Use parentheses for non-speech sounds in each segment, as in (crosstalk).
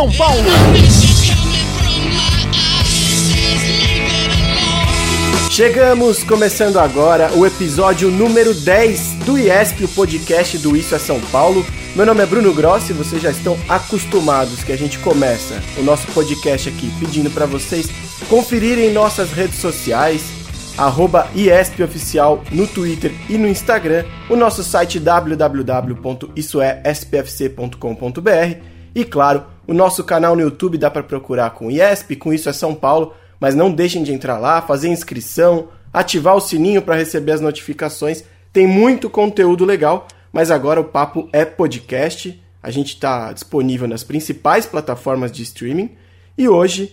São Paulo! Chegamos começando agora o episódio número 10 do IESP, o podcast do Isso é São Paulo. Meu nome é Bruno Grossi, vocês já estão acostumados que a gente começa o nosso podcast aqui pedindo para vocês conferirem nossas redes sociais, arroba IESPOficial no Twitter e no Instagram, o nosso site www.issoespfc.com.br e claro, o nosso canal no YouTube dá para procurar com IESP, com Isso é São Paulo, mas não deixem de entrar lá, fazer inscrição, ativar o sininho para receber as notificações. Tem muito conteúdo legal, mas agora o papo é podcast. A gente está disponível nas principais plataformas de streaming e hoje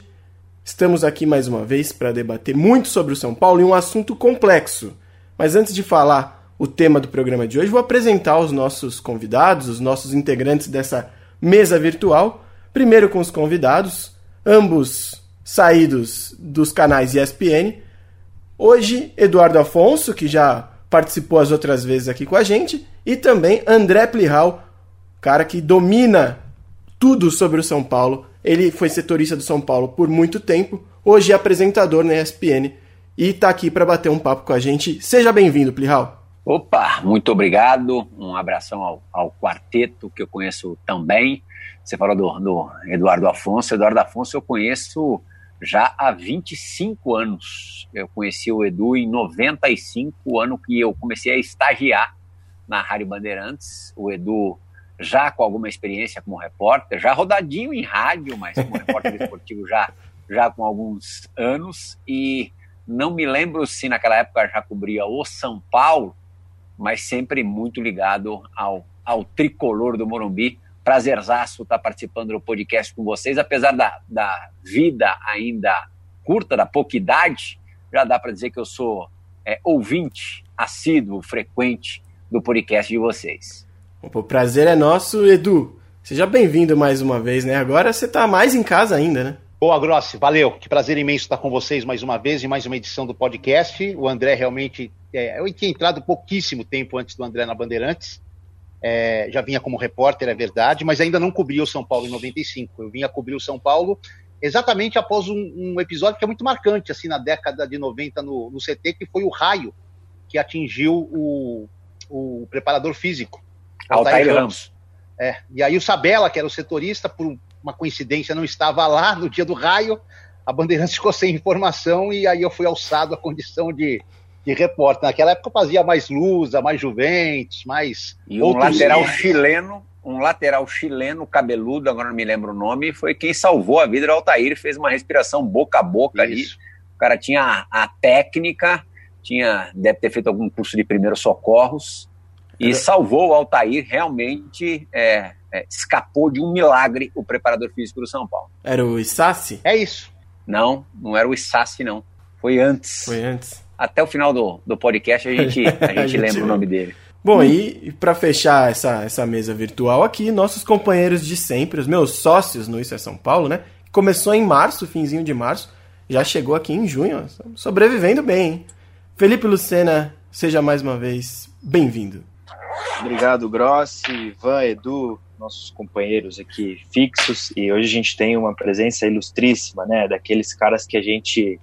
estamos aqui mais uma vez para debater muito sobre o São Paulo e um assunto complexo. Mas antes de falar o tema do programa de hoje, vou apresentar os nossos convidados, os nossos integrantes dessa mesa virtual. Primeiro com os convidados, ambos saídos dos canais ESPN. Hoje, Eduardo Afonso, que já participou as outras vezes aqui com a gente, e também André Plihal, cara que domina tudo sobre o São Paulo. Ele foi setorista do São Paulo por muito tempo, hoje é apresentador na ESPN e está aqui para bater um papo com a gente. Seja bem-vindo, Plihal. Opa, muito obrigado. Um abração ao, ao, quarteto que eu conheço também. Você falou do, do, Eduardo Afonso. Eduardo Afonso eu conheço já há 25 anos. Eu conheci o Edu em 95, ano que eu comecei a estagiar na Rádio Bandeirantes. O Edu já com alguma experiência como repórter, já rodadinho em rádio, mas como repórter (laughs) esportivo já, já com alguns anos. E não me lembro se naquela época já cobria o São Paulo mas sempre muito ligado ao, ao tricolor do Morumbi. Prazerzaço estar participando do podcast com vocês, apesar da, da vida ainda curta, da pouca idade, já dá para dizer que eu sou é, ouvinte assíduo, frequente do podcast de vocês. O prazer é nosso, Edu. Seja bem-vindo mais uma vez, né? Agora você está mais em casa ainda, né? Boa, Grossi, valeu. Que prazer imenso estar com vocês mais uma vez em mais uma edição do podcast. O André realmente é, eu tinha entrado pouquíssimo tempo antes do André na Bandeirantes. É, já vinha como repórter, é verdade, mas ainda não cobria o São Paulo em 95. Eu vinha cobrir o São Paulo exatamente após um, um episódio que é muito marcante, assim, na década de 90 no, no CT, que foi o raio que atingiu o, o preparador físico, Altair Ramos. Ramos. É, e aí o Sabella, que era o setorista, por uma coincidência, não estava lá no dia do raio, a Bandeirantes (laughs) ficou sem informação e aí eu fui alçado à condição de de repórter. Naquela época fazia mais Lusa, mais Juventus, mais. E um lateral chileno, um lateral chileno cabeludo, agora não me lembro o nome, foi quem salvou a vida do Altair, fez uma respiração boca a boca Isso. ali. O cara tinha a, a, técnica, tinha, deve ter feito algum curso de primeiros socorros e salvou o Altair realmente. É, é, escapou de um milagre o preparador físico do São Paulo. Era o Issassi? É isso. Não, não era o Issassi, não. Foi antes. Foi antes até o final do, do podcast a gente, (laughs) a gente, a gente lembra o nome dele. Bom, e para fechar essa, essa mesa virtual aqui, nossos companheiros de sempre, os meus sócios no Isso é São Paulo, né? Começou em março, finzinho de março, já chegou aqui em junho, sobrevivendo bem, hein? Felipe Lucena, seja mais uma vez bem-vindo. Obrigado, Grossi, Ivan, Edu, nossos companheiros aqui fixos, e hoje a gente tem uma presença ilustríssima, né? Daqueles caras que a gente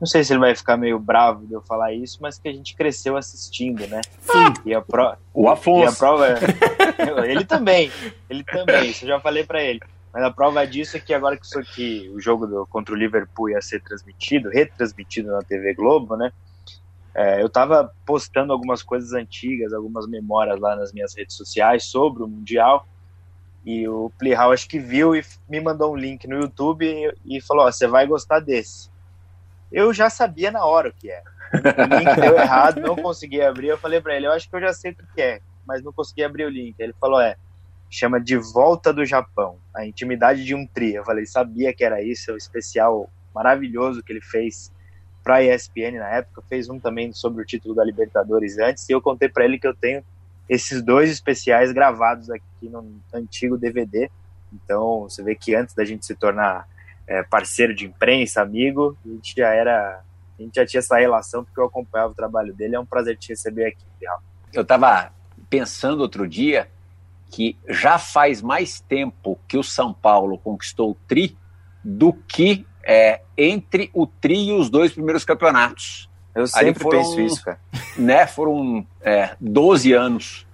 não sei se ele vai ficar meio bravo de eu falar isso, mas que a gente cresceu assistindo, né? Sim. E a pro... O Afonso. E a prova é... ele também, ele também, isso eu já falei para ele. Mas a prova disso é que agora que, isso aqui, o jogo do, contra o Liverpool ia ser transmitido, retransmitido na TV Globo, né? É, eu tava postando algumas coisas antigas, algumas memórias lá nas minhas redes sociais sobre o Mundial. E o Plihal acho que viu e me mandou um link no YouTube e, e falou: você vai gostar desse. Eu já sabia na hora o que era. O link deu errado, não consegui abrir. Eu falei para ele: eu acho que eu já sei o que é, mas não consegui abrir o link. Ele falou: é, chama De Volta do Japão, a intimidade de um trio. Eu falei: sabia que era isso, é o especial maravilhoso que ele fez para a ESPN na época. Fez um também sobre o título da Libertadores antes. E eu contei para ele que eu tenho esses dois especiais gravados aqui no antigo DVD. Então, você vê que antes da gente se tornar é, parceiro de imprensa, amigo, a gente já era. A gente já tinha essa relação porque eu acompanhava o trabalho dele. É um prazer te receber aqui, Real. Eu estava pensando outro dia que já faz mais tempo que o São Paulo conquistou o Tri do que é, entre o Tri e os dois primeiros campeonatos. Eu sempre foram, penso isso, cara. (laughs) Né, foram é, 12 anos,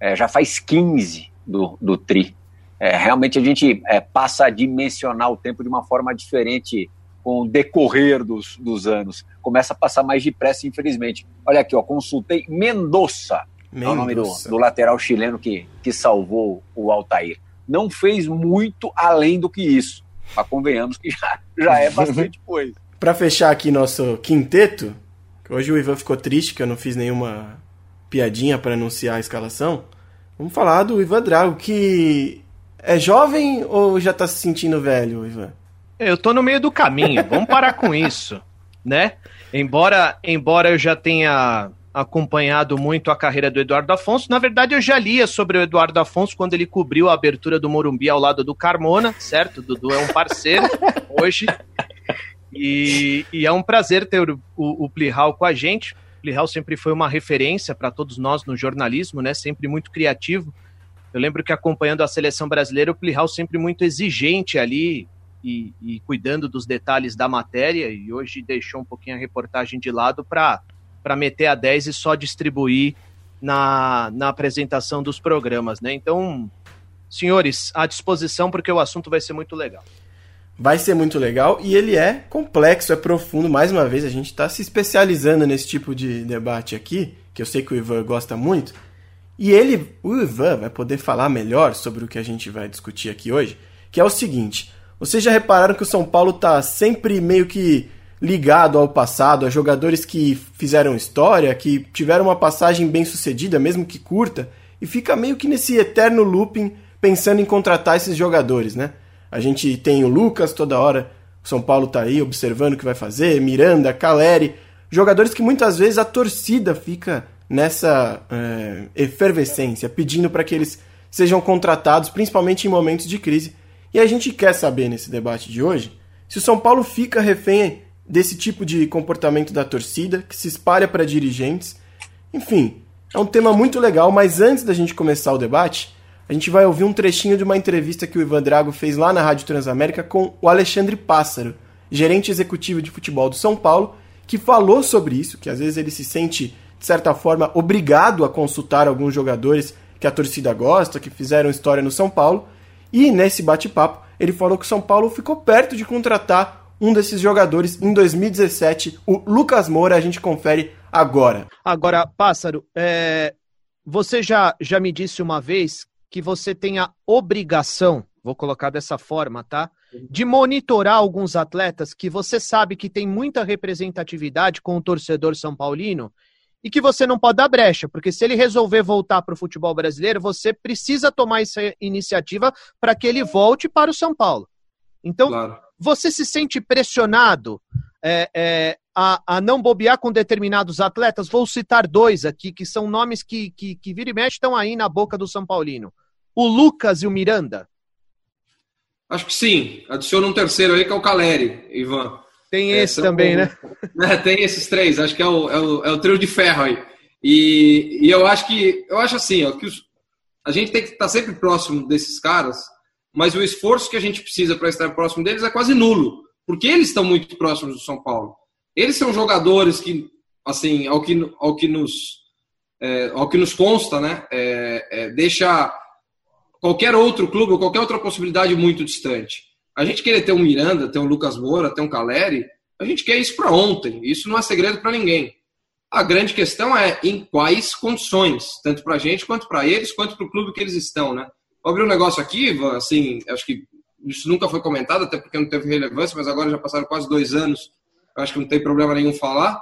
é, já faz 15 do, do TRI. É, realmente a gente é, passa a dimensionar o tempo de uma forma diferente com o decorrer dos, dos anos. Começa a passar mais depressa, infelizmente. Olha aqui, ó, consultei Mendonça, é o nome do, do lateral chileno que, que salvou o Altair. Não fez muito além do que isso, mas convenhamos que já, já é (laughs) bastante coisa. Para fechar aqui nosso quinteto, Hoje o Ivan ficou triste que eu não fiz nenhuma piadinha para anunciar a escalação. Vamos falar do Ivan Drago, que é jovem ou já tá se sentindo velho, Ivan? Eu tô no meio do caminho, vamos parar com isso, (laughs) né? Embora, embora eu já tenha acompanhado muito a carreira do Eduardo Afonso, na verdade eu já lia sobre o Eduardo Afonso quando ele cobriu a abertura do Morumbi ao lado do Carmona, certo? Dudu é um parceiro (laughs) hoje. E, e é um prazer ter o, o, o Plihal com a gente. O Plihal sempre foi uma referência para todos nós no jornalismo, né? Sempre muito criativo. Eu lembro que acompanhando a seleção brasileira, o Plihal sempre muito exigente ali e, e, cuidando dos detalhes da matéria. E hoje deixou um pouquinho a reportagem de lado para meter a 10 e só distribuir na, na apresentação dos programas, né? Então, senhores, à disposição porque o assunto vai ser muito legal. Vai ser muito legal e ele é complexo, é profundo. Mais uma vez, a gente está se especializando nesse tipo de debate aqui, que eu sei que o Ivan gosta muito. E ele, o Ivan, vai poder falar melhor sobre o que a gente vai discutir aqui hoje, que é o seguinte: vocês já repararam que o São Paulo está sempre meio que ligado ao passado, a jogadores que fizeram história, que tiveram uma passagem bem sucedida, mesmo que curta, e fica meio que nesse eterno looping pensando em contratar esses jogadores, né? A gente tem o Lucas toda hora, o São Paulo tá aí observando o que vai fazer, Miranda, Caleri, jogadores que muitas vezes a torcida fica nessa é, efervescência, pedindo para que eles sejam contratados, principalmente em momentos de crise. E a gente quer saber nesse debate de hoje se o São Paulo fica refém desse tipo de comportamento da torcida, que se espalha para dirigentes. Enfim, é um tema muito legal, mas antes da gente começar o debate, a gente vai ouvir um trechinho de uma entrevista que o Ivan Drago fez lá na Rádio Transamérica com o Alexandre Pássaro, gerente executivo de futebol do São Paulo, que falou sobre isso, que às vezes ele se sente, de certa forma, obrigado a consultar alguns jogadores que a torcida gosta, que fizeram história no São Paulo. E nesse bate-papo, ele falou que o São Paulo ficou perto de contratar um desses jogadores em 2017, o Lucas Moura. A gente confere agora. Agora, Pássaro, é... você já, já me disse uma vez que você tem a obrigação, vou colocar dessa forma, tá? De monitorar alguns atletas que você sabe que tem muita representatividade com o torcedor são paulino e que você não pode dar brecha, porque se ele resolver voltar para o futebol brasileiro, você precisa tomar essa iniciativa para que ele volte para o São Paulo. Então, claro. você se sente pressionado é, é, a, a, não bobear com determinados atletas? Vou citar dois aqui, que são nomes que, que, que vira e mexe estão aí na boca do São Paulino o Lucas e o Miranda? Acho que sim. Adiciona um terceiro aí que é o Caleri, Ivan. Tem é, esse também, né? né? Tem esses três. Acho que é o, é o, é o trio de ferro aí. E, e eu acho que eu acho assim, ó, que os, a gente tem que estar sempre próximo desses caras, mas o esforço que a gente precisa para estar próximo deles é quase nulo, porque eles estão muito próximos do São Paulo. Eles são jogadores que, assim, ao que, ao que nos é, ao que nos consta, né, é, é deixa qualquer outro clube ou qualquer outra possibilidade muito distante. A gente querer ter um Miranda, ter um Lucas Moura, ter um Caleri, a gente quer isso para ontem. Isso não é segredo para ninguém. A grande questão é em quais condições, tanto para a gente quanto para eles, quanto para o clube que eles estão, né? Vou abrir um negócio aqui, assim, acho que isso nunca foi comentado, até porque não teve relevância, mas agora já passaram quase dois anos, acho que não tem problema nenhum falar.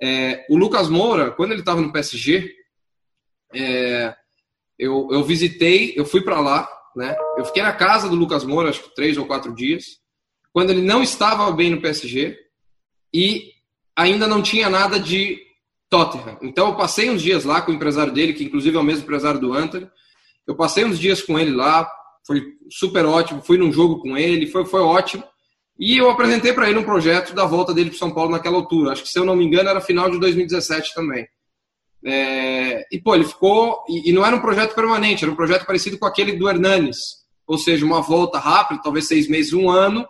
É, o Lucas Moura, quando ele estava no PSG, é, eu, eu visitei, eu fui para lá, né? Eu fiquei na casa do Lucas Moura, acho que três ou quatro dias, quando ele não estava bem no PSG e ainda não tinha nada de Tottenham. Então eu passei uns dias lá com o empresário dele, que inclusive é o mesmo empresário do Anthony. Eu passei uns dias com ele lá, foi super ótimo. Fui num jogo com ele, foi, foi ótimo. E eu apresentei para ele um projeto da volta dele para São Paulo naquela altura. Acho que, se eu não me engano, era final de 2017 também. É, e, pô, ele ficou. E, e, não era um projeto permanente, era um projeto parecido com aquele do Hernanes. Ou seja, uma volta rápida, talvez seis meses, um ano,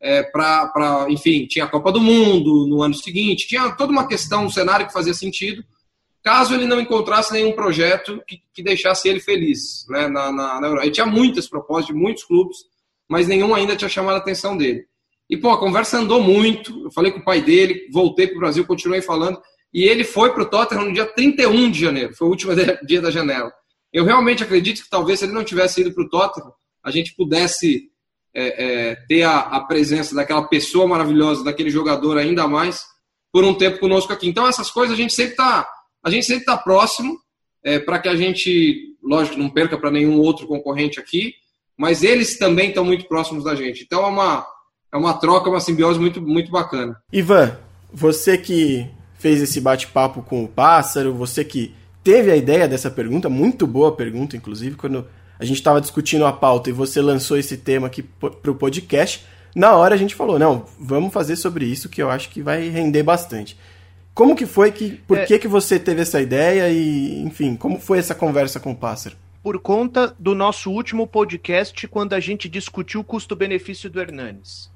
é, para, enfim, tinha a Copa do Mundo no ano seguinte, tinha toda uma questão, um cenário que fazia sentido, caso ele não encontrasse nenhum projeto que, que deixasse ele feliz né, na, na, na Europa. Ele tinha muitas propostas de muitos clubes, mas nenhum ainda tinha chamado a atenção dele. E, pô, a conversa andou muito, eu falei com o pai dele, voltei para o Brasil, continuei falando, e ele foi para o Tottenham no dia 31 de janeiro, foi o último (laughs) dia da janela. Eu realmente acredito que talvez se ele não tivesse ido para o Tottenham, a gente pudesse é, é, ter a, a, presença daquela pessoa maravilhosa, daquele jogador ainda mais, por um tempo conosco aqui. Então, essas coisas a gente sempre está a gente sempre está próximo é, para que a gente, lógico, não perca para nenhum outro concorrente aqui, mas eles também estão muito próximos da gente. Então, é uma, é uma troca, uma simbiose muito, muito bacana. Ivan, você que fez esse bate-papo com o Pássaro, você que teve a ideia dessa pergunta, muito boa pergunta, inclusive, quando a gente estava discutindo a pauta e você lançou esse tema aqui para o podcast, na hora a gente falou, não, vamos fazer sobre isso que eu acho que vai render bastante. Como que foi que, por é... que que você teve essa ideia e, enfim, como foi essa conversa com o Pássaro? Por conta do nosso último podcast, quando a gente discutiu o custo-benefício do Hernanes.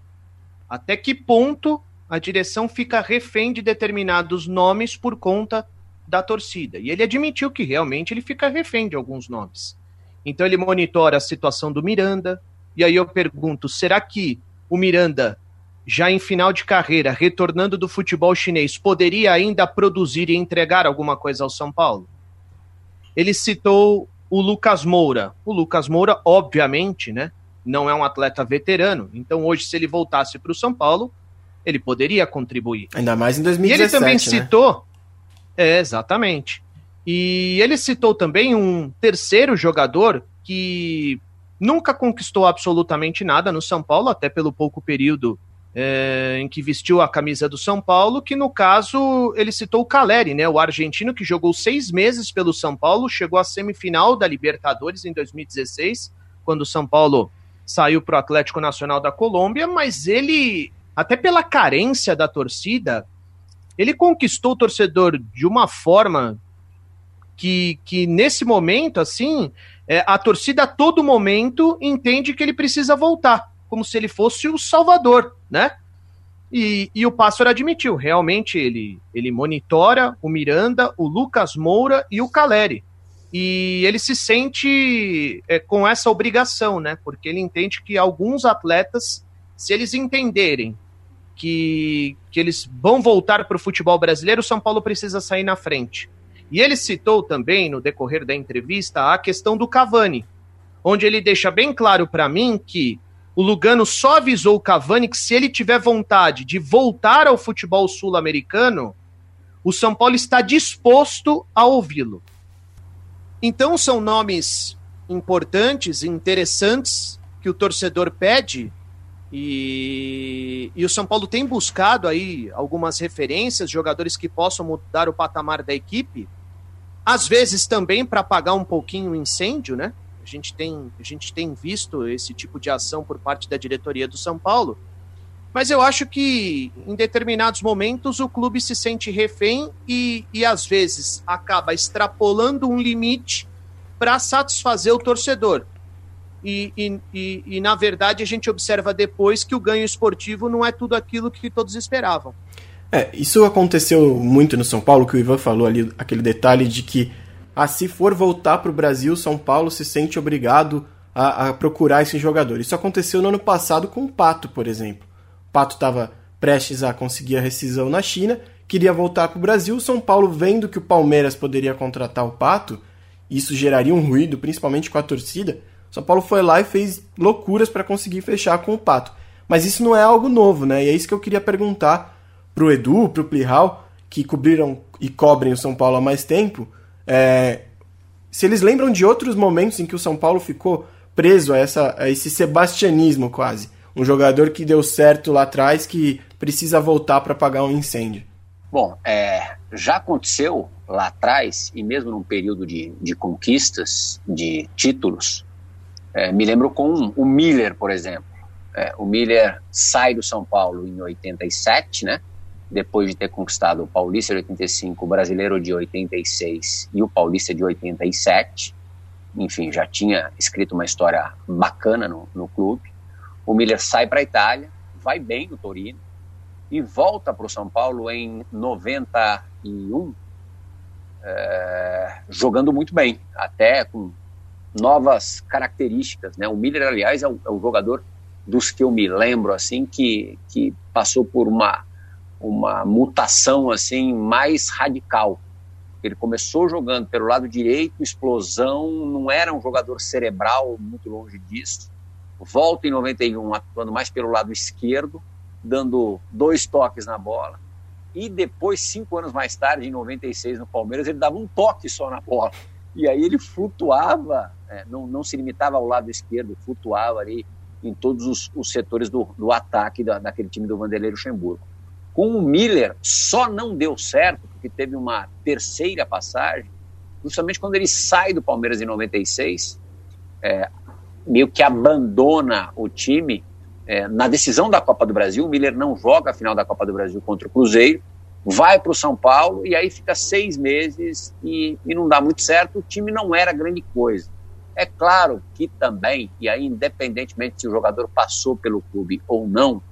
Até que ponto a direção fica refém de determinados nomes por conta da torcida? E ele admitiu que realmente ele fica refém de alguns nomes. Então ele monitora a situação do Miranda. E aí eu pergunto: será que o Miranda, já em final de carreira, retornando do futebol chinês, poderia ainda produzir e entregar alguma coisa ao São Paulo? Ele citou o Lucas Moura. O Lucas Moura, obviamente, né, não é um atleta veterano. Então hoje, se ele voltasse para o São Paulo, ele poderia contribuir. Ainda mais em 2017. E ele também né? citou. É, exatamente. E ele citou também um terceiro jogador que nunca conquistou absolutamente nada no São Paulo, até pelo pouco período é, em que vestiu a camisa do São Paulo, que no caso ele citou o Caleri, né, o argentino que jogou seis meses pelo São Paulo, chegou à semifinal da Libertadores em 2016, quando o São Paulo saiu para o Atlético Nacional da Colômbia, mas ele, até pela carência da torcida, ele conquistou o torcedor de uma forma que, que nesse momento, assim, é, a torcida a todo momento entende que ele precisa voltar, como se ele fosse o salvador, né? E, e o Pássaro admitiu, realmente ele, ele monitora o Miranda, o Lucas Moura e o Caleri. E ele se sente é, com essa obrigação, né? Porque ele entende que alguns atletas, se eles entenderem que, que eles vão voltar para o futebol brasileiro, o São Paulo precisa sair na frente. E ele citou também, no decorrer da entrevista, a questão do Cavani, onde ele deixa bem claro para mim que o Lugano só avisou o Cavani que se ele tiver vontade de voltar ao futebol sul-americano, o São Paulo está disposto a ouvi-lo. Então são nomes importantes, interessantes que o torcedor pede e, e, o São Paulo tem buscado aí algumas referências, jogadores que possam mudar o patamar da equipe, às vezes também para apagar um pouquinho o incêndio, né? A gente, tem, a gente tem visto esse tipo de ação por parte da diretoria do São Paulo. Mas eu acho que em determinados momentos o clube se sente refém e, e às vezes acaba extrapolando um limite para satisfazer o torcedor e, e, e, e, na verdade a gente observa depois que o ganho esportivo não é tudo aquilo que todos esperavam. É, isso aconteceu muito no São Paulo, que o Ivan falou ali, aquele detalhe de que ah, se for voltar para o Brasil, São Paulo se sente obrigado a, a, procurar esse jogador. Isso aconteceu no ano passado com o Pato, por exemplo. O Pato estava prestes a conseguir a rescisão na China, queria voltar para o Brasil. São Paulo, vendo que o Palmeiras poderia contratar o Pato, isso geraria um ruído, principalmente com a torcida São Paulo foi lá e fez loucuras para conseguir fechar com o Pato. Mas isso não é algo novo, né? E é isso que eu queria perguntar pro Edu, pro Plihal, que cobriram e cobrem o São Paulo há mais tempo, é, se eles lembram de outros momentos em que o São Paulo ficou preso a, essa, a esse sebastianismo quase. Um jogador que deu certo lá atrás que precisa voltar para apagar um incêndio. Bom, é, já aconteceu lá atrás, e mesmo num período de, de conquistas, de títulos, é, me lembro com o Miller, por exemplo. É, o Miller sai do São Paulo em 87, né? Depois de ter conquistado o Paulista de 85, o Brasileiro de 86 e o Paulista de 87. Enfim, já tinha escrito uma história bacana no, no clube. O Miller sai para a Itália, vai bem no Torino e volta para o São Paulo em 91, é, jogando muito bem, até com novas características. Né? O Miller, aliás, é o, é o jogador dos que eu me lembro assim que, que passou por uma uma mutação assim mais radical. Ele começou jogando pelo lado direito, explosão, não era um jogador cerebral, muito longe disso. Volta em 91 atuando mais pelo lado esquerdo, dando dois toques na bola. E depois, cinco anos mais tarde, em 96, no Palmeiras, ele dava um toque só na bola. E aí ele flutuava, é, não, não se limitava ao lado esquerdo, flutuava ali em todos os, os setores do, do ataque da, daquele time do Vanderlei Luxemburgo. Com o Miller, só não deu certo, porque teve uma terceira passagem, justamente quando ele sai do Palmeiras em 96, é, meio que abandona o time. É, na decisão da Copa do Brasil, o Miller não joga a final da Copa do Brasil contra o Cruzeiro, vai para o São Paulo e aí fica seis meses e, e não dá muito certo. O time não era grande coisa. É claro que também, e aí independentemente se o jogador passou pelo clube ou não,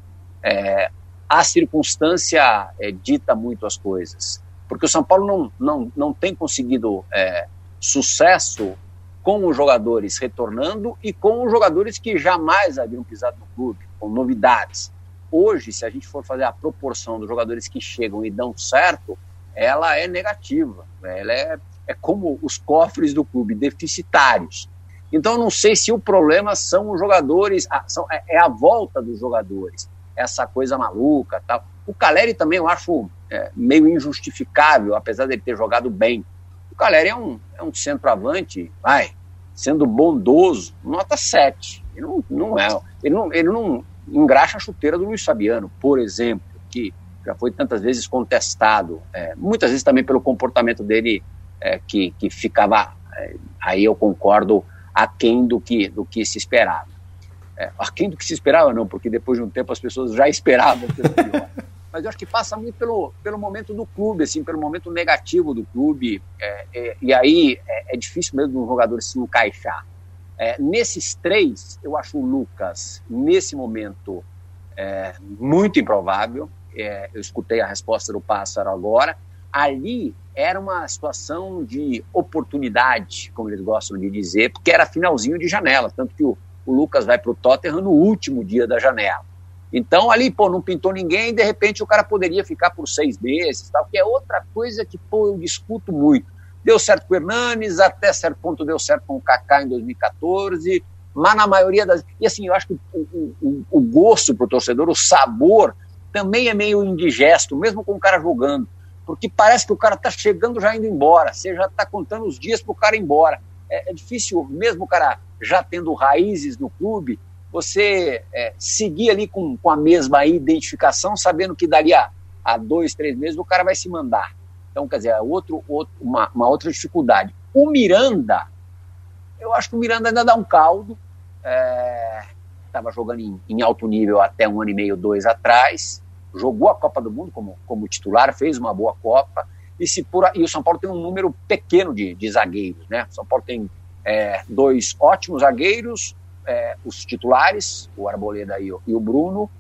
é, a circunstância é, dita muito as coisas. Porque o São Paulo não, não, não tem conseguido é, sucesso com os jogadores retornando e com os jogadores que jamais haviam pisado no clube, com novidades. Hoje, se a gente for fazer a proporção dos jogadores que chegam e dão certo, ela é negativa. Ela é, é como os cofres do clube, deficitários. Então, não sei se o problema são os jogadores, são, é, é, a volta dos jogadores, essa coisa maluca tal. O Caleri também eu acho é, meio injustificável, apesar dele ter jogado bem. O Caleri é um, é um centroavante, vai, sendo bondoso, nota 7. Ele não, não é, ele não, ele não engraxa a chuteira do Luiz Fabiano, por exemplo, que já foi tantas vezes contestado, é, muitas vezes também pelo comportamento dele, é, que, que ficava, é, aí eu concordo, aquém do que, do que se esperava. É, aquém do que se esperava, não, porque depois de um tempo as pessoas já esperavam pelo pior. (laughs) Mas eu acho que passa muito pelo, pelo momento do clube, assim, pelo momento negativo do clube. É, é, e aí é, é, difícil mesmo um jogador se encaixar. É, nesses três, eu acho o Lucas, nesse momento, é, muito improvável. eu escutei a resposta do Pássaro agora. Ali era uma situação de oportunidade, como eles gostam de dizer, porque era finalzinho de janela, tanto que o, o Lucas vai para o Tottenham no último dia da janela. Então ali, pô, não pintou ninguém, de repente o cara poderia ficar por seis meses, tal, que é outra coisa que, pô, eu discuto muito. Deu certo com o Hernanes, até certo ponto deu certo com o Kaká em 2014, mas na maioria das... E assim, eu acho que o, o, o gosto para o torcedor, o sabor, também é meio indigesto, mesmo com o cara jogando porque parece que o cara está chegando já indo embora, você já está contando os dias para o cara ir embora. É, é, difícil, mesmo o cara já tendo raízes no clube, você é, seguir ali com, com a mesma identificação, sabendo que dali a, a dois, três meses o cara vai se mandar. Então, quer dizer, é outro, outro, uma, uma outra dificuldade. O Miranda, eu acho que o Miranda ainda dá um caldo. Estava é, jogando em, em alto nível até um ano e meio, dois atrás jogou a Copa do Mundo como, como titular, fez uma boa Copa, e, se por, e o São Paulo tem um número pequeno de, de zagueiros. Né? O São Paulo tem é, dois ótimos zagueiros, é, os titulares, o Arboleda e o, e o Bruno,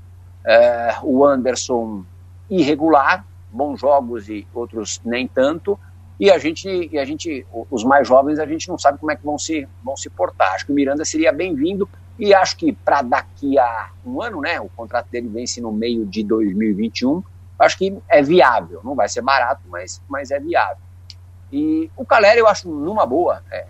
é, o Anderson irregular, bons jogos e outros nem tanto, e a gente, e a gente, os mais jovens, a gente não sabe como é que vão se, vão se portar. Acho que o Miranda seria bem-vindo, e acho que para daqui a um ano, né, o contrato dele vence no meio de 2021, acho que é viável. Não vai ser barato, mas, mas é viável. E o Caleri eu acho numa boa. É,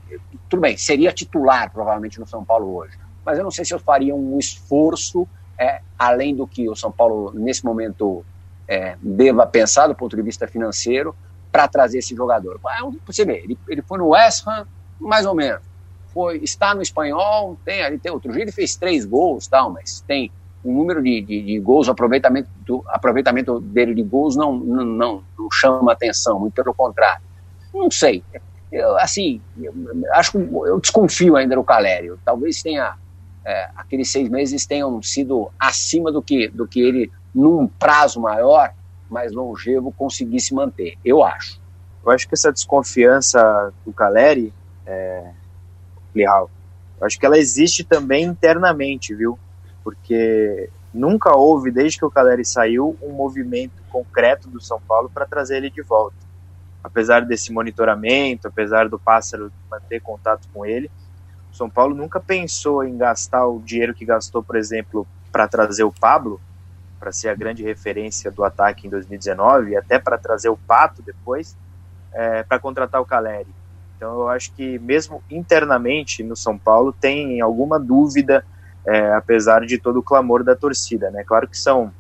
tudo bem, seria titular provavelmente no São Paulo hoje, mas eu não sei se eu faria um esforço é, além do que o São Paulo nesse momento é, deva pensar do ponto de vista financeiro para trazer esse jogador. Você vê, ele, ele foi no West Ham, mais ou menos. Foi, está no espanhol, tem ali, tem outro dia ele fez três gols, tal, mas tem um número de, de, de gols, o aproveitamento, do, aproveitamento dele de gols não, não, não, não chama atenção, muito pelo contrário. Não sei. Eu, assim, eu, acho eu desconfio ainda do Calério. Talvez tenha é, aqueles seis meses tenham sido acima do que, do que ele, num prazo maior, mais longevo, conseguisse manter. Eu acho. Eu acho que essa desconfiança do Caleri, é, eu acho que ela existe também internamente, viu? Porque nunca houve, desde que o Caleri saiu, um movimento concreto do São Paulo para trazer ele de volta apesar desse monitoramento, apesar do Pássaro manter contato com ele, o São Paulo nunca pensou em gastar o dinheiro que gastou, por exemplo, para trazer o Pablo, para ser a grande referência do ataque em 2019, e até para trazer o Pato depois, é, para contratar o Caleri. Então eu acho que mesmo internamente no São Paulo tem alguma dúvida, é, apesar de todo o clamor da torcida. Né? Claro que são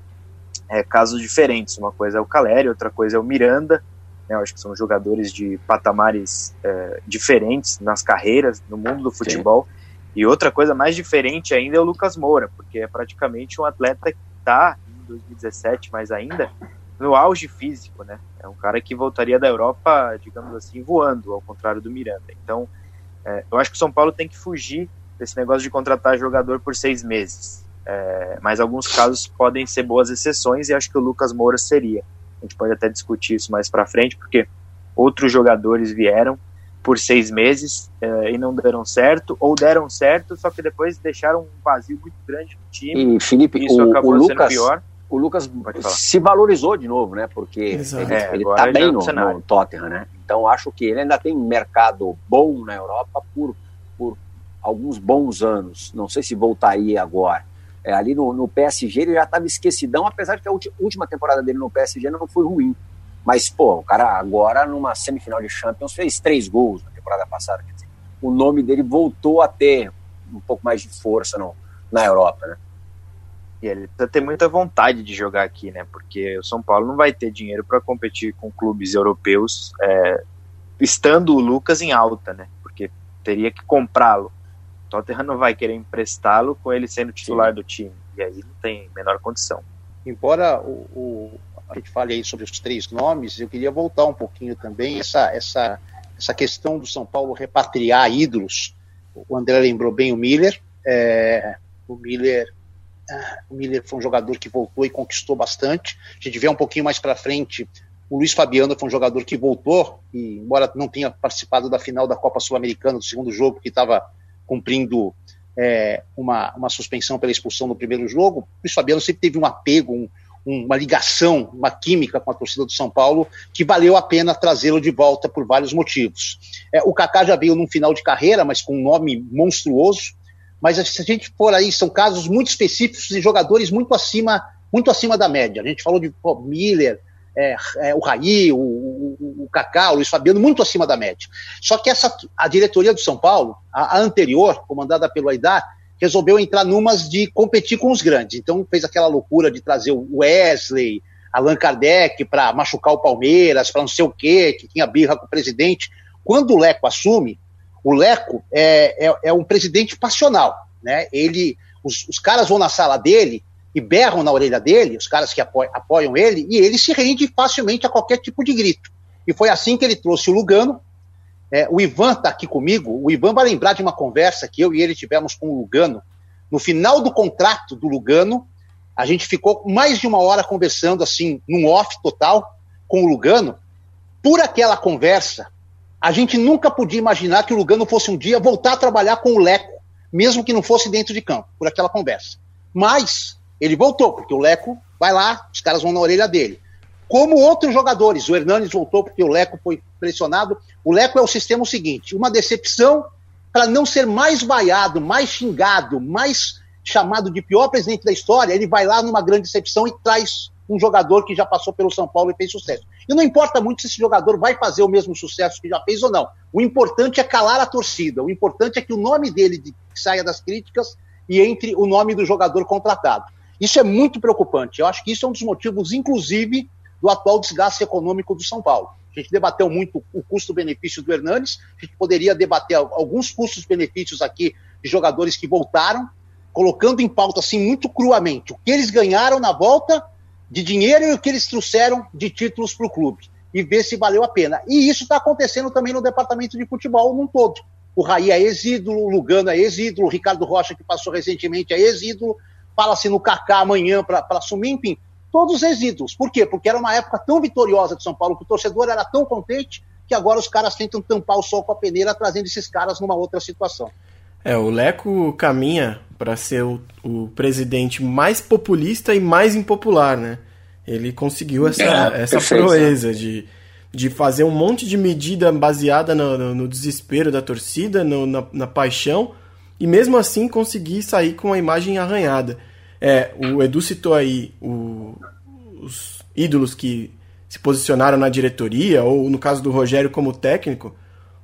é, casos diferentes. Uma coisa é o Caleri, outra coisa é o Miranda, né? Eu acho que são jogadores de patamares é, diferentes nas carreiras, no mundo do futebol. Sim. E outra coisa mais diferente ainda é o Lucas Moura, porque é praticamente um atleta que está em 2017, mas ainda no auge físico, né? É um cara que voltaria da Europa, digamos assim, voando, ao contrário do Miranda. Então, é, eu acho que o São Paulo tem que fugir desse negócio de contratar jogador por seis meses. É, mas alguns casos podem ser boas exceções e acho que o Lucas Moura seria. A gente pode até discutir isso mais para frente, porque outros jogadores vieram por seis meses eh, e não deram certo, ou deram certo, só que depois deixaram um vazio muito grande no time. E Felipe, isso o, acabou o Lucas, pior. O Lucas se valorizou de novo, né? Porque Exato. ele, está é, bem no, no, Tottenham, né? Então acho que ele ainda tem mercado bom na Europa por, por alguns bons anos. Não sei se voltaria agora. É, ali no, no, PSG ele já estava esquecidão, apesar de que a última temporada dele no PSG não foi ruim. Mas, pô, o cara agora numa semifinal de Champions fez três gols na temporada passada. Quer dizer, o nome dele voltou a ter um pouco mais de força no, na Europa, né? E ele precisa ter muita vontade de jogar aqui, né? Porque o São Paulo não vai ter dinheiro para competir com clubes europeus, é, estando o Lucas em alta, né? Porque teria que comprá-lo. Tottenham não vai querer emprestá-lo com ele sendo titular Sim. do time. E aí não tem menor condição. Embora o, o, a gente fale aí sobre os três nomes, eu queria voltar um pouquinho também essa, essa, essa questão do São Paulo repatriar ídolos. O André lembrou bem o Miller. É, o Miller o Miller foi um jogador que voltou e conquistou bastante. A gente vê um pouquinho mais para frente. O Luiz Fabiano foi um jogador que voltou, e embora não tenha participado da final da Copa Sul-Americana, do segundo jogo, que estava cumprindo é, uma, uma suspensão pela expulsão no primeiro jogo, o Luiz Fabiano sempre teve um apego, um, uma ligação, uma química com a torcida do São Paulo que valeu a pena trazê-lo de volta por vários motivos. É, o Kaká já veio num final de carreira, mas com um nome monstruoso. Mas se a gente for aí, são casos muito específicos de jogadores muito acima, muito acima da média. A gente falou de pô, Miller, é, é, o Raí, o, o, o Kaká, o Luiz Fabiano, muito acima da média. Só que essa, a diretoria do São Paulo, a, a anterior, comandada pelo Aidar, resolveu entrar numas de competir com os grandes. Então fez aquela loucura de trazer o Wesley, Allan Kardec para machucar o Palmeiras, para não sei o quê, que tinha birra com o presidente. Quando o Leco assume, o Leco é, é, é um presidente passional. Né? Ele, os, os caras vão na sala dele e berram na orelha dele, os caras que apoiam, apoiam ele, e ele se rende facilmente a qualquer tipo de grito. E foi assim que ele trouxe o Lugano. É, o Ivan está aqui comigo. O Ivan vai lembrar de uma conversa que eu e ele tivemos com o Lugano. No final do contrato do Lugano, a gente ficou mais de uma hora conversando, assim, num off total, com o Lugano. Por aquela conversa, a gente nunca podia imaginar que o Lugano fosse um dia voltar a trabalhar com o Leco, mesmo que não fosse dentro de campo, por aquela conversa. Mas ele voltou, porque o Leco vai lá, os caras vão na orelha dele. Como outros jogadores, o Hernanes voltou porque o Leco foi pressionado. O Leco é o sistema seguinte: uma decepção para não ser mais vaiado, mais xingado, mais chamado de pior presidente da história, ele vai lá numa grande decepção e traz um jogador que já passou pelo São Paulo e fez sucesso. E não importa muito se esse jogador vai fazer o mesmo sucesso que já fez ou não. O importante é calar a torcida. O importante é que o nome dele de, saia das críticas e entre o nome do jogador contratado. Isso é muito preocupante. Eu acho que isso é um dos motivos, inclusive, do atual desgaste econômico do São Paulo. A gente debateu muito o custo-benefício do Hernanes, a gente poderia debater alguns custos-benefícios aqui de jogadores que voltaram, colocando em pauta assim muito cruamente o que eles ganharam na volta de dinheiro e o que eles trouxeram de títulos para o clube e ver se valeu a pena. E isso está acontecendo também no departamento de futebol num todo. O Raí é ex-ídolo, o Lugano é ex-ídolo, o Ricardo Rocha, que passou recentemente, é ex-ídolo, fala-se no Kaká amanhã para assumir, enfim, todos ex-ídolos. Por quê? Porque era uma época tão vitoriosa de São Paulo, que o torcedor era tão contente, que agora os caras tentam tampar o sol com a peneira, trazendo esses caras numa outra situação. É, o Leco caminha para ser o, o, presidente mais populista e mais impopular, né? Ele conseguiu essa, é, essa proeza de, de fazer um monte de medida baseada no, no, no desespero da torcida, no, na, na, paixão, e mesmo assim conseguir sair com a imagem arranhada. É, o Edu citou aí o, os ídolos que se posicionaram na diretoria, ou no caso do Rogério como técnico.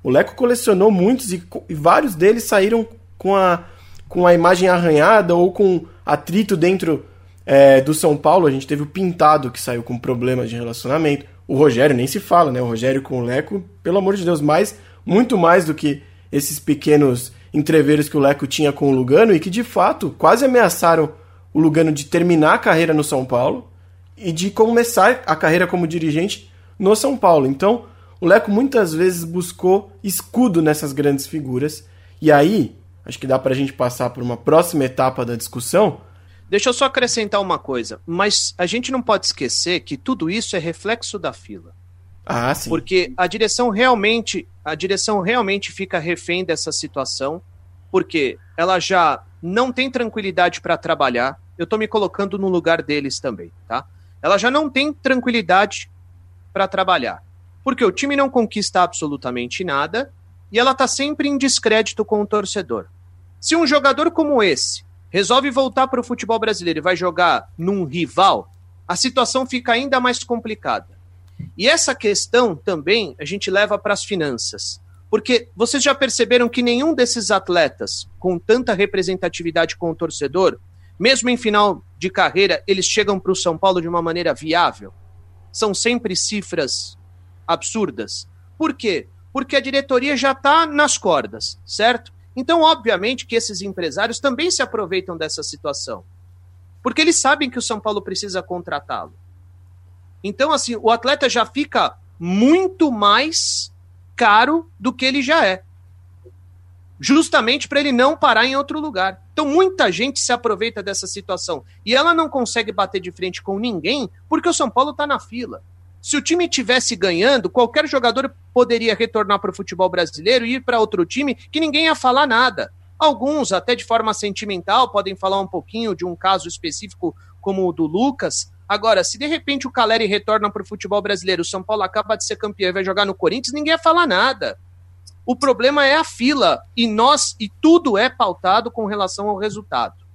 O Leco colecionou muitos e, e vários deles saíram com a, com a imagem arranhada ou com atrito dentro é, do São Paulo. A gente teve o Pintado que saiu com problemas de relacionamento. O Rogério nem se fala, né? O Rogério com o Leco, pelo amor de Deus, mais, muito mais do que esses pequenos entreveros que o Leco tinha com o Lugano e que de fato quase ameaçaram o Lugano de terminar a carreira no São Paulo e de começar a carreira como dirigente no São Paulo. Então, o Leco muitas vezes buscou escudo nessas grandes figuras. E aí, acho que dá para a gente passar por uma próxima etapa da discussão. Deixa eu só acrescentar uma coisa, mas a gente não pode esquecer que tudo isso é reflexo da fila. Ah, sim. Porque a direção realmente, a direção realmente fica refém dessa situação, porque ela já não tem tranquilidade para trabalhar. Eu estou me colocando no lugar deles também, tá? Ela já não tem tranquilidade para trabalhar porque o time não conquista absolutamente nada e ela está sempre em descrédito com o torcedor. Se um jogador como esse resolve voltar para o futebol brasileiro e vai jogar num rival, a situação fica ainda mais complicada. E essa questão também a gente leva para as finanças. Porque vocês já perceberam que nenhum desses atletas com tanta representatividade com o torcedor, mesmo em final de carreira, eles chegam para o São Paulo de uma maneira viável? São sempre cifras absurdas. Por quê? Porque a diretoria já está nas cordas, certo? Então, obviamente, que esses empresários também se aproveitam dessa situação. Porque eles sabem que o São Paulo precisa contratá-lo. Então, assim, o atleta já fica muito mais caro do que ele já é. Justamente para ele não parar em outro lugar. Então, muita gente se aproveita dessa situação. E ela não consegue bater de frente com ninguém porque o São Paulo está na fila. Se o time tivesse ganhando, qualquer jogador poderia retornar para o futebol brasileiro e ir para outro time que ninguém ia falar nada. Alguns, até de forma sentimental, podem falar um pouquinho de um caso específico como o do Lucas. Agora, se de repente o Caleri retorna para o futebol brasileiro, o São Paulo acaba de ser campeão e vai jogar no Corinthians, ninguém ia falar nada. O problema é a fila e nós e tudo é pautado com relação ao resultado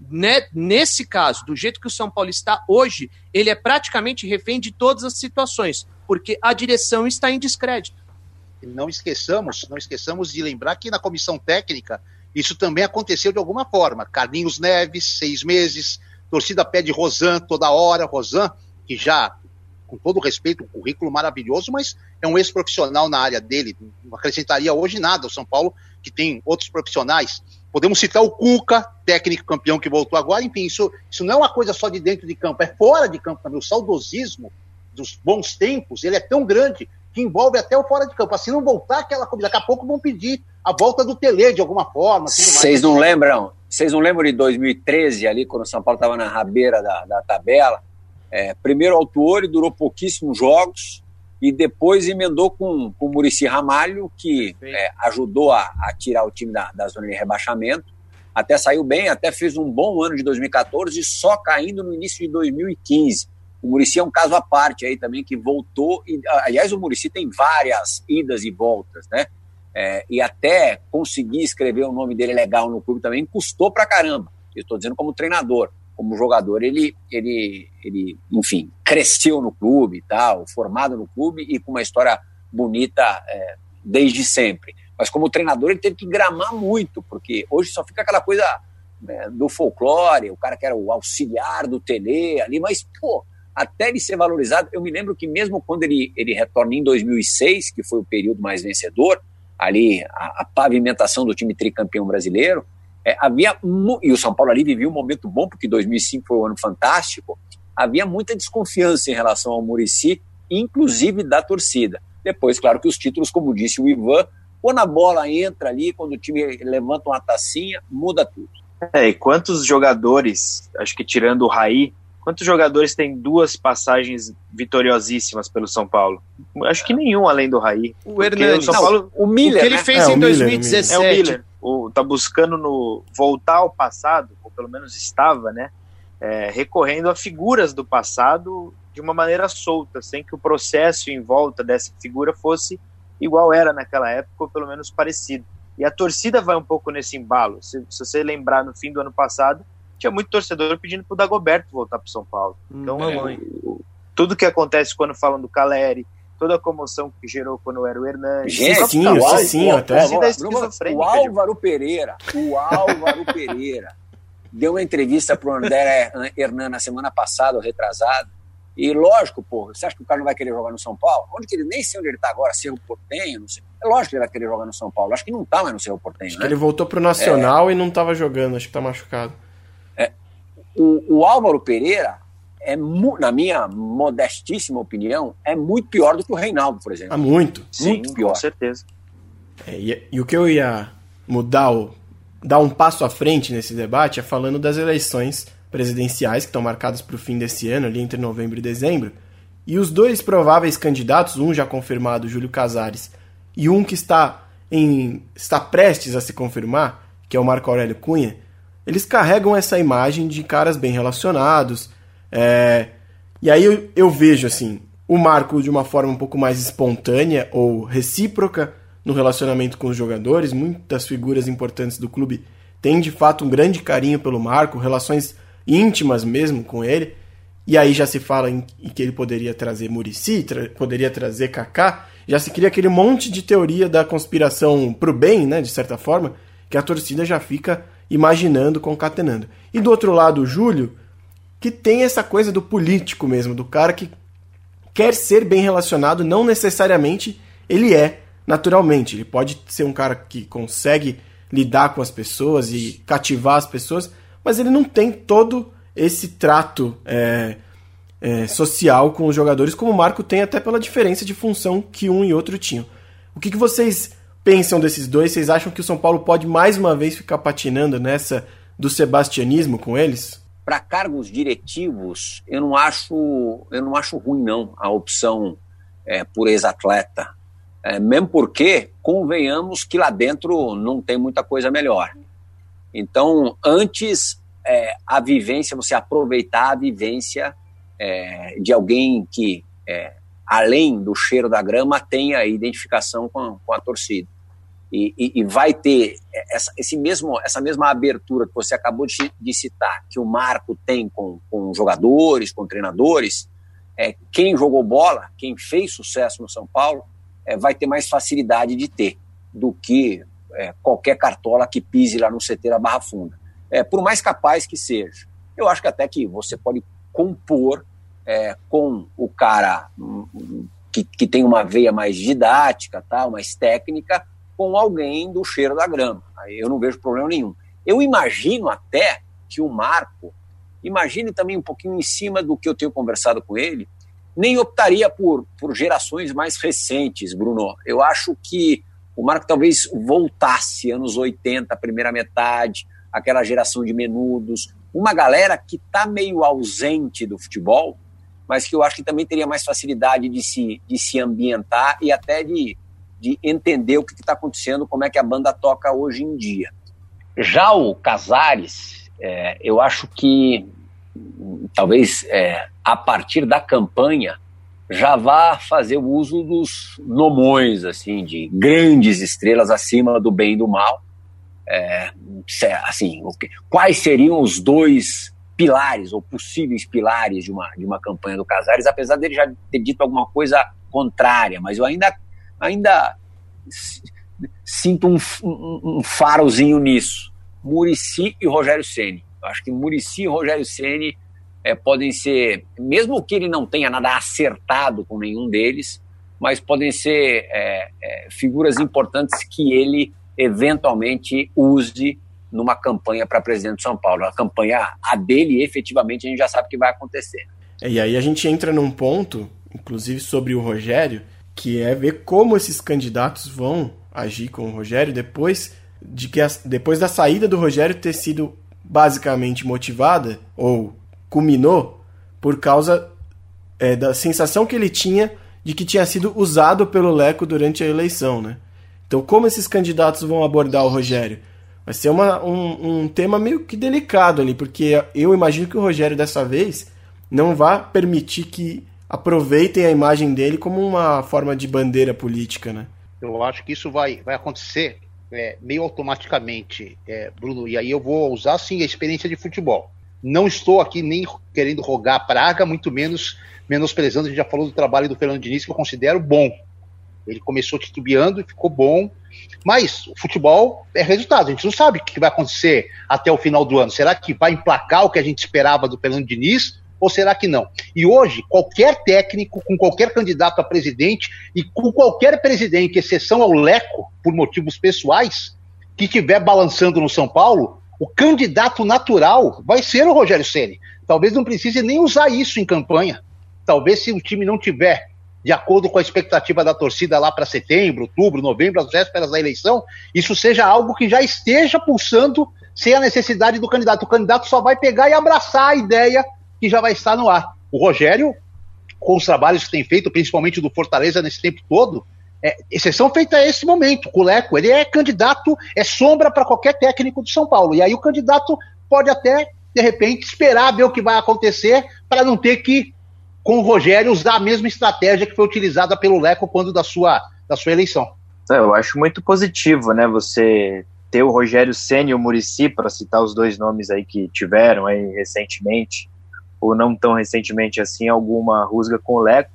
né, nesse caso, do jeito que o São Paulo está hoje, ele é praticamente refém de todas as situações, porque a direção está em descrédito. Não esqueçamos, não esqueçamos de lembrar que na comissão técnica isso também aconteceu de alguma forma. Carlinhos Neves, seis meses, torcida pede Rosan toda hora, Rosan, que já, com todo respeito, um currículo maravilhoso, mas é um ex-profissional na área dele, não acrescentaria hoje nada. O São Paulo, que tem outros profissionais, Podemos citar o Cuca, técnico campeão que voltou agora. Enfim, isso, isso não é uma coisa só de dentro de campo, é fora de campo também. O saudosismo dos bons tempos, ele é tão grande que envolve até o fora de campo. Assim não voltar aquela coisa. Daqui a pouco vão pedir a volta do Tele de alguma forma. Vocês não lembram? Vocês não lembram de 2013, ali, quando o São Paulo estava na rabeira da, da tabela? É, primeiro autor e durou pouquíssimos jogos e depois emendou com, com o Murici Ramalho, que é, ajudou a, a, tirar o time da, da zona de rebaixamento. Até saiu bem, até fez um bom ano de 2014 e só caindo no início de 2015. O Murici é um caso à parte aí também, que voltou. E, aliás, o Murici tem várias idas e voltas, né? É, e até conseguir escrever o nome dele legal no clube também custou pra caramba. Eu estou dizendo como treinador. Como jogador, ele, ele, ele, enfim, cresceu no clube, tal, formado no clube e com uma história bonita é, desde sempre. Mas como treinador, ele teve que gramar muito, porque hoje só fica aquela coisa né, do folclore, o cara que era o auxiliar do Tele ali, mas, pô, até ele ser valorizado, eu me lembro que mesmo quando ele, ele retorna em 2006, que foi o período mais vencedor, ali a, a pavimentação do time tricampeão brasileiro, é, havia e o São Paulo ali vivia um momento bom porque 2005 foi um ano fantástico. Havia muita desconfiança em relação ao Murici, inclusive da torcida. Depois, claro que os títulos, como disse o Ivan, quando a bola entra ali, quando o time levanta uma tacinha, muda tudo. É, e quantos jogadores, acho que tirando o Raí, quantos jogadores têm duas passagens vitoriosíssimas pelo São Paulo? Acho que nenhum além do Raí. O Hernandes. O, São Paulo, o Miller, o que ele né? fez é, em 2017. É o Miller. O, tá buscando no voltar ao passado, ou pelo menos estava, né? É, recorrendo a figuras do passado de uma maneira solta, sem que o processo em volta dessa figura fosse igual era naquela época, ou pelo menos parecido. E a torcida vai um pouco nesse embalo. Se, se você lembrar, no fim do ano passado, tinha muito torcedor pedindo para o Dagoberto voltar para São Paulo. Então, é, tudo que acontece quando falam do Caleri, toda a comoção que gerou quando era o Hernandes. Gente, sim, o, sim, até. O Álvaro Pereira, o Álvaro Pereira, deu uma entrevista para o André Hernan na semana passada, ou retrasado, e lógico, pô, você acha que o cara não vai querer jogar no São Paulo? Onde que ele nem sei onde ele está agora, Cerro Portenho, não sei. É lógico que ele vai querer jogar no São Paulo. Acho que não está mais no Cerro Portenho. Acho né? que ele voltou pro Nacional é... e não estava jogando, acho que está machucado. É, o, o, Álvaro Pereira é, na minha modestíssima opinião, é muito pior do que o Reinaldo, por exemplo. Ah, muito. Sim, muito pior. Com certeza. É, e, e, o que eu ia mudar, dar um passo à frente nesse debate é falando das eleições presidenciais que estão marcadas para o fim desse ano, ali entre novembro e dezembro, e os dois prováveis candidatos, um já confirmado, Júlio Casares, e um que está em está prestes a se confirmar, que é o Marco Aurélio Cunha, eles carregam essa imagem de caras bem relacionados. É... E aí eu, eu vejo assim, o Marco de uma forma um pouco mais espontânea ou recíproca no relacionamento com os jogadores. Muitas figuras importantes do clube têm de fato um grande carinho pelo Marco, relações íntimas mesmo com ele. E aí já se fala em, em que ele poderia trazer Murici, tra poderia trazer Kaká. Já se cria aquele monte de teoria da conspiração pro bem, né, de certa forma, que a torcida já fica imaginando, concatenando. E do outro lado, o Júlio, que tem essa coisa do político mesmo, do cara que quer ser bem relacionado, não necessariamente ele é naturalmente. Ele pode ser um cara que consegue lidar com as pessoas e cativar as pessoas, mas ele não tem todo esse trato é, é, social com os jogadores, como o Marco tem, até pela diferença de função que um e outro tinham. O que, que vocês pensam desses dois? Vocês acham que o São Paulo pode mais uma vez ficar patinando nessa do sebastianismo com eles? Para cargos diretivos, eu não acho, eu não acho ruim não a opção é, por ex-atleta, é, mesmo porque convenhamos que lá dentro não tem muita coisa melhor. Então, antes é, a vivência, você aproveitar a vivência é, de alguém que, é, além do cheiro da grama, tenha identificação com com a torcida. E, e, e, vai ter essa, esse mesmo, essa mesma abertura que você acabou de, de citar, que o Marco tem com, com jogadores, com treinadores. É, quem jogou bola, quem fez sucesso no São Paulo, é, vai ter mais facilidade de ter do que é, qualquer cartola que pise lá no CT da Barra Funda. É, por mais capaz que seja. Eu acho que até que você pode compor é, com o cara hum, que, que tem uma veia mais didática, tá, mais técnica, com alguém do cheiro da grama. Aí eu não vejo problema nenhum. Eu imagino até que o Marco, imagine também um pouquinho em cima do que eu tenho conversado com ele, nem optaria por, por gerações mais recentes, Bruno. Eu acho que o Marco talvez voltasse anos 80, primeira metade, aquela geração de menudos, uma galera que está meio ausente do futebol, mas que eu acho que também teria mais facilidade de se, de se ambientar e até de, de entender o que está acontecendo, como é que a banda toca hoje em dia. Já o Casares, é, eu acho que talvez é, a partir da campanha já vá fazer o uso dos nomões, assim, de grandes estrelas acima do bem e do mal. É, assim, quais seriam os dois pilares ou possíveis pilares de uma, de uma campanha do Casares, apesar dele já ter dito alguma coisa contrária, mas eu ainda, ainda sinto um, um, um farozinho nisso. Murici e Rogério Ceni. Acho que Murici e Rogério Ceni é, podem ser, mesmo que ele não tenha nada acertado com nenhum deles, mas podem ser é, é, figuras importantes que ele eventualmente use numa campanha para presidente de São Paulo. A campanha a dele, efetivamente, a gente já sabe que vai acontecer. É, e aí a gente entra num ponto, inclusive sobre o Rogério, que é ver como esses candidatos vão agir com o Rogério depois de que a, depois da saída do Rogério ter sido basicamente motivada ou culminou por causa é, da sensação que ele tinha de que tinha sido usado pelo Leco durante a eleição, né? Então, como esses candidatos vão abordar o Rogério? Vai ser uma, um, um tema meio que delicado ali, porque eu imagino que o Rogério dessa vez não vai permitir que aproveitem a imagem dele como uma forma de bandeira política, né? Eu acho que isso vai, vai acontecer é, meio automaticamente, é, Bruno, e aí eu vou usar sim a experiência de futebol. Não estou aqui nem querendo rogar praga, muito menos menosprezando, a gente já falou do trabalho do Fernando Diniz, que eu considero bom. Ele começou titubeando e ficou bom. Mas o futebol é resultado. A gente não sabe o que vai acontecer até o final do ano. Será que vai emplacar o que a gente esperava do Fernando Diniz? Ou será que não? E hoje, qualquer técnico, com qualquer candidato a presidente e com qualquer presidente, exceção ao Leco, por motivos pessoais, que estiver balançando no São Paulo, o candidato natural vai ser o Rogério Ceni. Talvez não precise nem usar isso em campanha. Talvez se o time não tiver de acordo com a expectativa da torcida lá para setembro, outubro, novembro, às vésperas da eleição, isso seja algo que já esteja pulsando sem a necessidade do candidato. O candidato só vai pegar e abraçar a ideia que já vai estar no ar. O Rogério, com os trabalhos que tem feito, principalmente do Fortaleza nesse tempo todo, é, exceção feita a esse momento. O Leco, ele é candidato, é sombra para qualquer técnico de São Paulo. E aí o candidato pode até, de repente, esperar ver o que vai acontecer para não ter que com o Rogério usar a mesma estratégia que foi utilizada pelo Leco quando da sua, da sua eleição. É, eu acho muito positivo, né, você ter o Rogério Senna e o Murici, para citar os dois nomes aí que tiveram aí recentemente, ou não tão recentemente assim, alguma rusga com o Leco,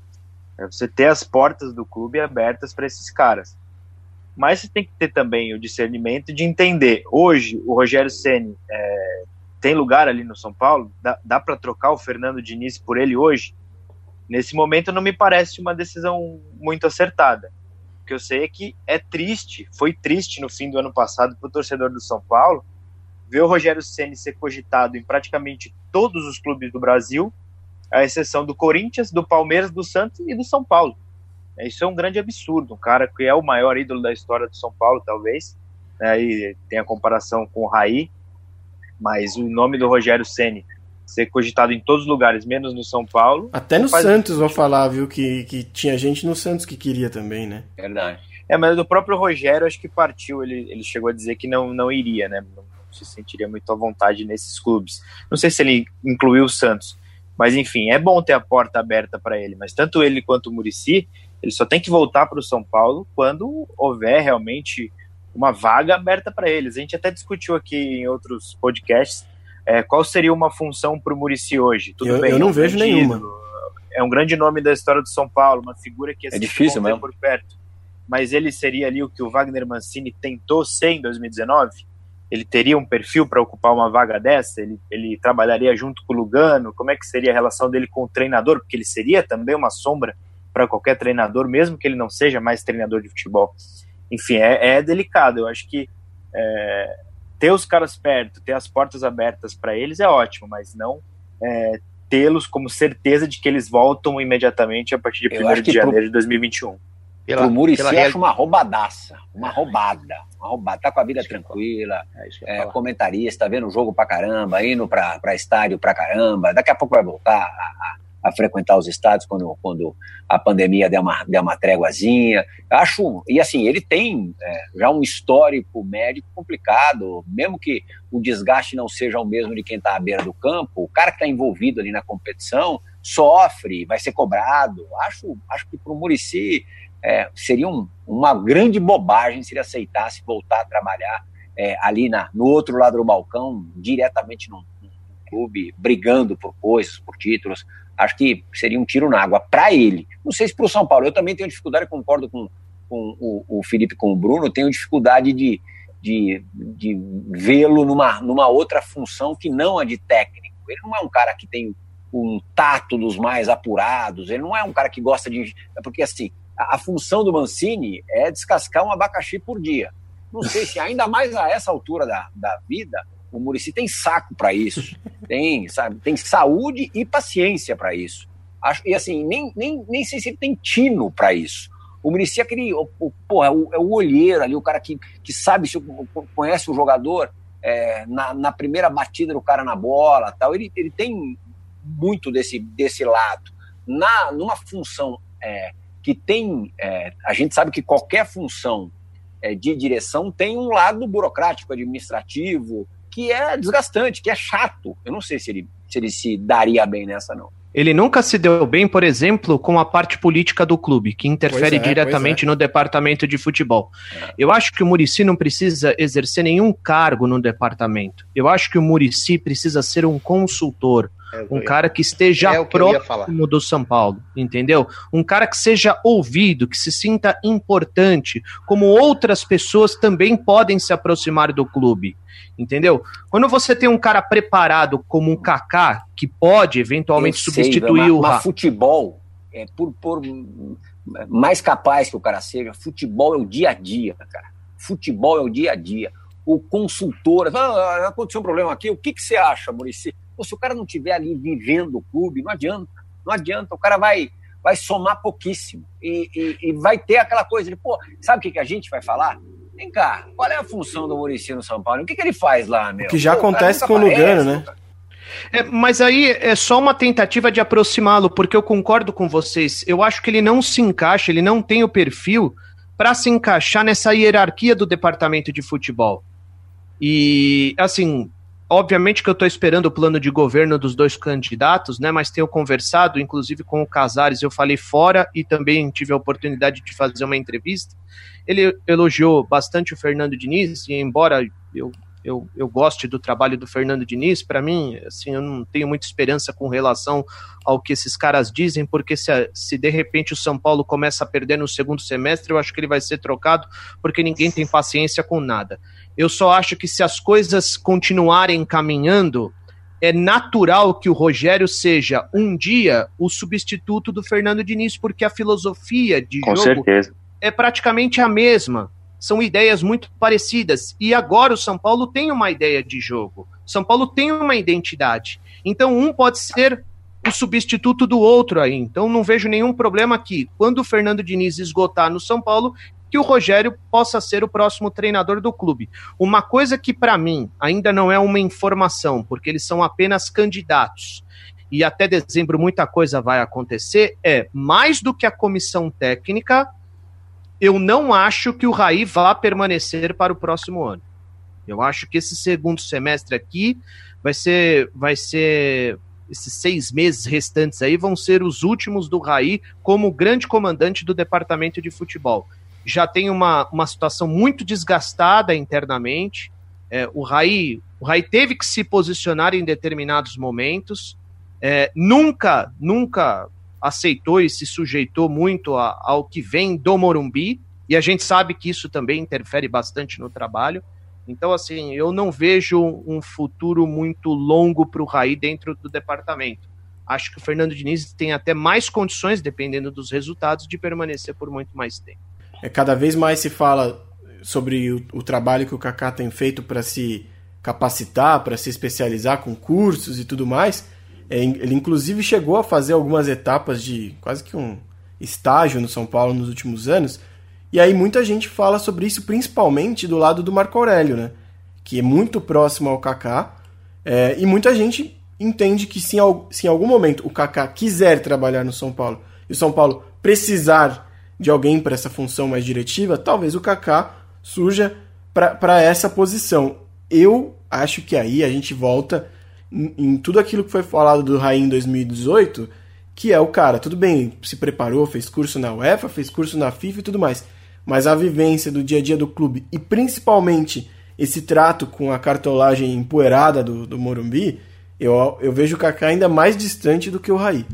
é você ter as portas do clube abertas para esses caras. Mas você tem que ter também o discernimento de entender. Hoje, o Rogério Ceni é, tem lugar ali no São Paulo? Dá, dá para trocar o Fernando Diniz por ele hoje? Nesse momento não me parece uma decisão muito acertada. O que eu sei é que é triste, foi triste no fim do ano passado para o torcedor do São Paulo ver o Rogério Ceni ser cogitado em praticamente todos os clubes do Brasil, à exceção do Corinthians, do Palmeiras, do Santos e do São Paulo. É, isso é um grande absurdo. Um cara que é o maior ídolo da história do São Paulo, talvez. Aí né, tem a comparação com o Raí, mas o nome do Rogério Ceni ser cogitado em todos os lugares, menos no São Paulo. Até no Santos, vou falar, viu, que, que tinha gente no Santos que queria também, né? Verdade. É, mas do próprio Rogério, acho que partiu, ele, ele chegou a dizer que não, não iria, né? Não se sentiria muito à vontade nesses clubes. Não sei se ele incluiu o Santos, mas enfim, é bom ter a porta aberta para ele. Mas tanto ele quanto o Murici, ele só tem que voltar para o São Paulo quando houver realmente uma vaga aberta para eles. A gente até discutiu aqui em outros podcasts é, qual seria uma função para o Murici hoje? Tudo eu, bem, eu não é um vejo nenhuma. É um grande nome da história do São Paulo, uma figura que é difícil mesmo. por perto. Mas ele seria ali o que o Wagner Mancini tentou ser em 2019? Ele teria um perfil para ocupar uma vaga dessa? Ele, ele trabalharia junto com o Lugano? Como é que seria a relação dele com o treinador? Porque ele seria também uma sombra para qualquer treinador, mesmo que ele não seja mais treinador de futebol. Enfim, é, é delicado. Eu acho que é, ter os caras perto, ter as portas abertas para eles é ótimo, mas não é, tê-los como certeza de que eles voltam imediatamente a partir de 1 de janeiro pro, de 2021. Pela, pro Murici pela acho uma roubadaça, uma roubada, uma roubada, tá com a vida tranquila, é, é comentarista, vendo o jogo pra caramba, indo pra, pra estádio pra caramba, daqui a pouco vai voltar a, a a frequentar os estádios quando, quando a pandemia der uma, der uma tréguazinha. Acho, e assim, ele tem é, já um histórico médico complicado, mesmo que o desgaste não seja o mesmo de quem está à beira do campo, o cara que está envolvido ali na competição sofre, vai ser cobrado. Acho, acho que para o Murici é, seria um, uma grande bobagem se ele aceitasse voltar a trabalhar é, ali na, no outro lado do balcão, diretamente num, clube, brigando por coisas, por títulos. Acho que seria um tiro na água para ele. Não sei se para o São Paulo. Eu também tenho dificuldade, concordo com, com o, o Felipe, com o Bruno, tenho dificuldade de, de, de vê-lo numa, numa outra função que não a de técnico. Ele não é um cara que tem um tato dos mais apurados, ele não é um cara que gosta de. Porque assim, a, a função do Mancini é descascar um abacaxi por dia. Não sei se ainda mais a essa altura da, da vida, o Murici tem saco para isso, (laughs) tem, sabe, tem saúde e paciência para isso. Acho, e assim, nem, nem, nem sei se ele tem tino para isso. O Murici é aquele, o, o, porra, é, o, é o olheiro ali, o cara que, que sabe, se conhece o jogador é, na, na primeira batida do cara na bola tal. Ele, ele tem muito desse, desse lado. Na, numa função é, que tem. É, a gente sabe que qualquer função é, de direção tem um lado burocrático, administrativo, que é desgastante, que é chato. Eu não sei se ele se, ele se daria bem nessa, não. Ele nunca se deu bem, por exemplo, com a parte política do clube, que interfere é, diretamente é. no departamento de futebol. É. Eu acho que o Murici não precisa exercer nenhum cargo no departamento. Eu acho que o Murici precisa ser um consultor, é um cara que esteja é próximo do São Paulo, entendeu? Um cara que seja ouvido, que se sinta importante, como outras pessoas também podem se aproximar do clube, entendeu? Quando você tem um cara preparado como um Kaká, que pode eventualmente sei, substituir o mas futebol, é, por, por mais capaz que o cara seja, futebol é o dia a dia, cara. Futebol é o dia a dia. O consultor, ah, aconteceu um problema aqui, o que, que você acha, Murici? Pô, se o cara não estiver ali vivendo o clube, não adianta. Não adianta. O cara vai, vai somar pouquíssimo. E, e, e vai ter aquela coisa de, pô, sabe o que, que a gente vai falar? Vem cá, qual é a função do Murici no São Paulo? O que, que ele faz lá, meu? Que já pô, acontece com o Lugano, né? É, mas aí é só uma tentativa de aproximá-lo, porque eu concordo com vocês. Eu acho que ele não se encaixa, ele não tem o perfil para se encaixar nessa hierarquia do departamento de futebol. E, assim, Obviamente que eu estou esperando o plano de governo dos dois candidatos, né? Mas tenho conversado, inclusive com o Casares, eu falei fora e também tive a oportunidade de fazer uma entrevista. Ele elogiou bastante o Fernando Diniz, e embora eu, eu, eu goste do trabalho do Fernando Diniz, para mim, assim, eu não tenho muita esperança com relação ao que esses caras dizem, porque se, se de repente o São Paulo começa a perder no segundo semestre, eu acho que ele vai ser trocado, porque ninguém tem paciência com nada. Eu só acho que se as coisas continuarem caminhando, é natural que o Rogério seja um dia o substituto do Fernando Diniz, porque a filosofia de Com jogo certeza. é praticamente a mesma. São ideias muito parecidas. E agora o São Paulo tem uma ideia de jogo. São Paulo tem uma identidade. Então um pode ser o substituto do outro aí. Então não vejo nenhum problema aqui. Quando o Fernando Diniz esgotar no São Paulo, que o Rogério possa ser o próximo treinador do clube. Uma coisa que para mim ainda não é uma informação, porque eles são apenas candidatos. E até dezembro muita coisa vai acontecer, é mais do que a comissão técnica, eu não acho que o Raí vá permanecer para o próximo ano. Eu acho que esse segundo semestre aqui vai ser vai ser esses seis meses restantes aí vão ser os últimos do Raí como grande comandante do departamento de futebol já tem uma, uma situação muito desgastada internamente. É, o Raí o Raí teve que se posicionar em determinados momentos. É, nunca, nunca aceitou e se sujeitou muito a, ao que vem do Morumbi. E a gente sabe que isso também interfere bastante no trabalho. Então, assim, eu não vejo um futuro muito longo para o Raí dentro do departamento. Acho que o Fernando Diniz tem até mais condições, dependendo dos resultados, de permanecer por muito mais tempo. É, cada vez mais se fala sobre o, o trabalho que o Kaká tem feito para se capacitar, para se especializar com cursos e tudo mais. É, ele inclusive chegou a fazer algumas etapas de quase que um estágio no São Paulo nos últimos anos. E aí muita gente fala sobre isso, principalmente do lado do Marco Aurélio, né? Que é muito próximo ao Kaká. É, e muita gente entende que se se em algum momento o Kaká quiser trabalhar no São Paulo e o São Paulo precisar de alguém para essa função mais diretiva, talvez o Kaká surja para essa posição. Eu acho que aí a gente volta em, em tudo aquilo que foi falado do Raí em 2018, que é o cara, tudo bem, se preparou, fez curso na UEFA, fez curso na FIFA e tudo mais, mas a vivência do dia a dia do clube e principalmente esse trato com a cartolagem empoeirada do, do Morumbi, eu, eu vejo o Kaká ainda mais distante do que o Raí.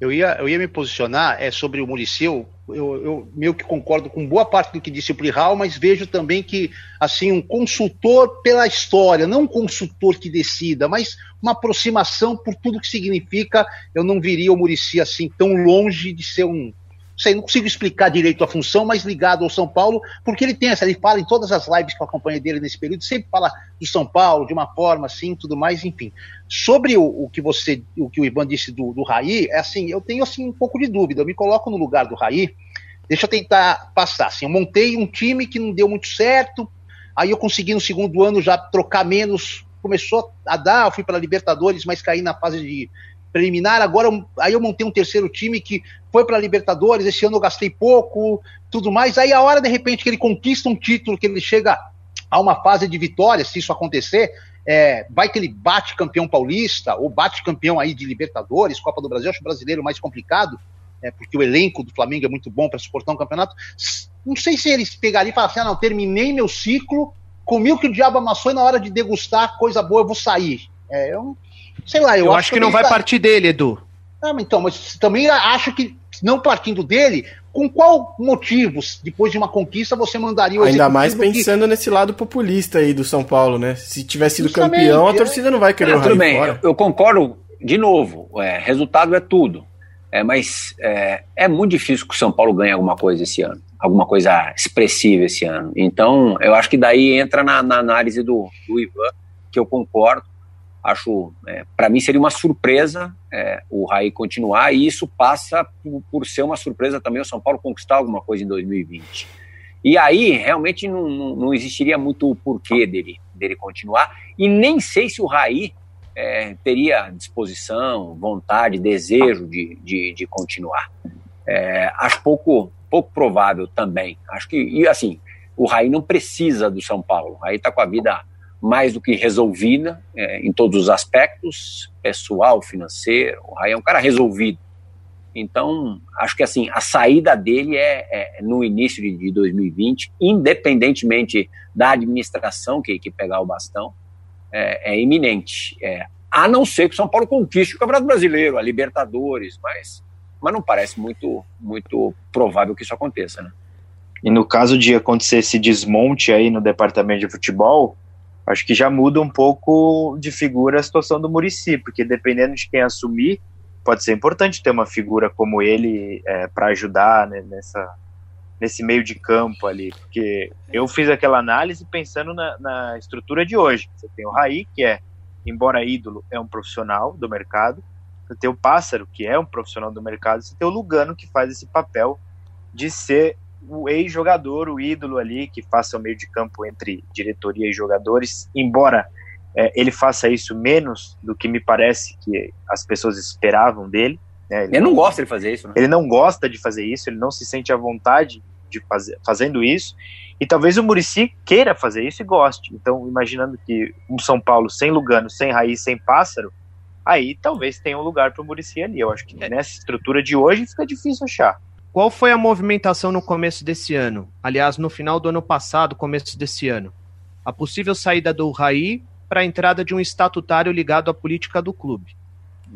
Eu ia, eu ia me posicionar é, sobre o Muricy, eu, eu, meio que concordo com boa parte do que disse o Plihal, mas vejo também que, assim, um consultor pela história, não um consultor que decida, mas uma aproximação por tudo que significa, eu não viria o Muricy assim tão longe de ser um, sei, não consigo explicar direito a função, mas ligado ao São Paulo, porque ele tem essa, ele fala em todas as lives que eu acompanhei dele nesse período, sempre fala do São Paulo, de uma forma assim, tudo mais, enfim. Sobre o, o que você, o que o Ivan disse do, do Raí, é assim, eu tenho assim um pouco de dúvida, eu me coloco no lugar do Raí, deixa eu tentar passar, assim, eu montei um time que não deu muito certo, aí eu consegui no segundo ano já trocar menos, começou a dar, eu fui para Libertadores, mas caí na fase de preliminar. Agora, aí eu montei um terceiro time que foi para Libertadores. Esse ano eu gastei pouco, tudo mais. Aí a hora de repente que ele conquista um título, que ele chega a uma fase de vitória, se isso acontecer, é, vai que ele bate campeão paulista ou bate campeão aí de Libertadores, Copa do Brasil. acho o brasileiro mais complicado. É, porque o elenco do Flamengo é muito bom para suportar um campeonato. Não sei se eles pegariam e falassem, assim, ah, não, terminei meu ciclo, comi o que o diabo amassou e na hora de degustar coisa boa eu vou sair. É, eu Sei lá, eu, eu acho, acho que não vai tá... partir dele, Edu. Ah, então, mas também acho que, não partindo dele, com qual motivo, depois de uma conquista, você mandaria o Ainda mais pensando que... nesse lado populista aí do São Paulo, né? Se tivesse sido Justamente, campeão, a torcida não vai querer é, o Tudo bem, eu, eu, concordo, de novo, é, resultado é tudo. É, mas é, é muito difícil que o São Paulo ganhe alguma coisa esse ano, alguma coisa expressiva esse ano. Então, eu acho que daí entra na, na análise do, do Ivan, que eu concordo acho, é, para mim seria uma surpresa é, o Raí continuar e isso passa por, por, ser uma surpresa também o São Paulo conquistar alguma coisa em 2020. E aí realmente não, não, não existiria muito o porquê dele, dele continuar e nem sei se o Raí é, teria disposição, vontade, desejo de, de, de continuar. É, acho pouco, pouco provável também. Acho que, e assim, o Raí não precisa do São Paulo. O Raí está com a vida mais do que resolvida é, em todos os aspectos, pessoal, financeiro. O Rai é um cara resolvido. Então, acho que assim, a saída dele é, é no início de, de, 2020, independentemente da administração que, que pegar o bastão, é, é iminente. É, a não ser que o São Paulo conquiste o Campeonato Brasileiro, a Libertadores, mas, mas não parece muito, muito provável que isso aconteça, né? E no caso de acontecer esse desmonte aí no departamento de futebol, acho que já muda um pouco de figura a situação do Murici, porque dependendo de quem assumir, pode ser importante ter uma figura como ele é, para ajudar né, nessa, nesse meio de campo ali, porque eu fiz aquela análise pensando na, na, estrutura de hoje. Você tem o Raí, que é, embora ídolo, é um profissional do mercado, você tem o Pássaro, que é um profissional do mercado, você tem o Lugano, que faz esse papel de ser o ex-jogador, o ídolo ali, que faça o meio de campo entre diretoria e jogadores, embora é, ele faça isso menos do que me parece que as pessoas esperavam dele. Né? Ele, ele, não gosta de fazer isso. Né? Ele não gosta de fazer isso, ele não se sente à vontade de fazer, fazendo isso. E talvez o Murici queira fazer isso e goste. Então, imaginando que um São Paulo sem Lugano, sem Raiz, sem Pássaro, aí talvez tenha um lugar para o Murici ali. Eu acho que é. nessa estrutura de hoje fica difícil achar. Qual foi a movimentação no começo desse ano? Aliás, no final do ano passado, começo desse ano. A possível saída do Raí para a entrada de um estatutário ligado à política do clube.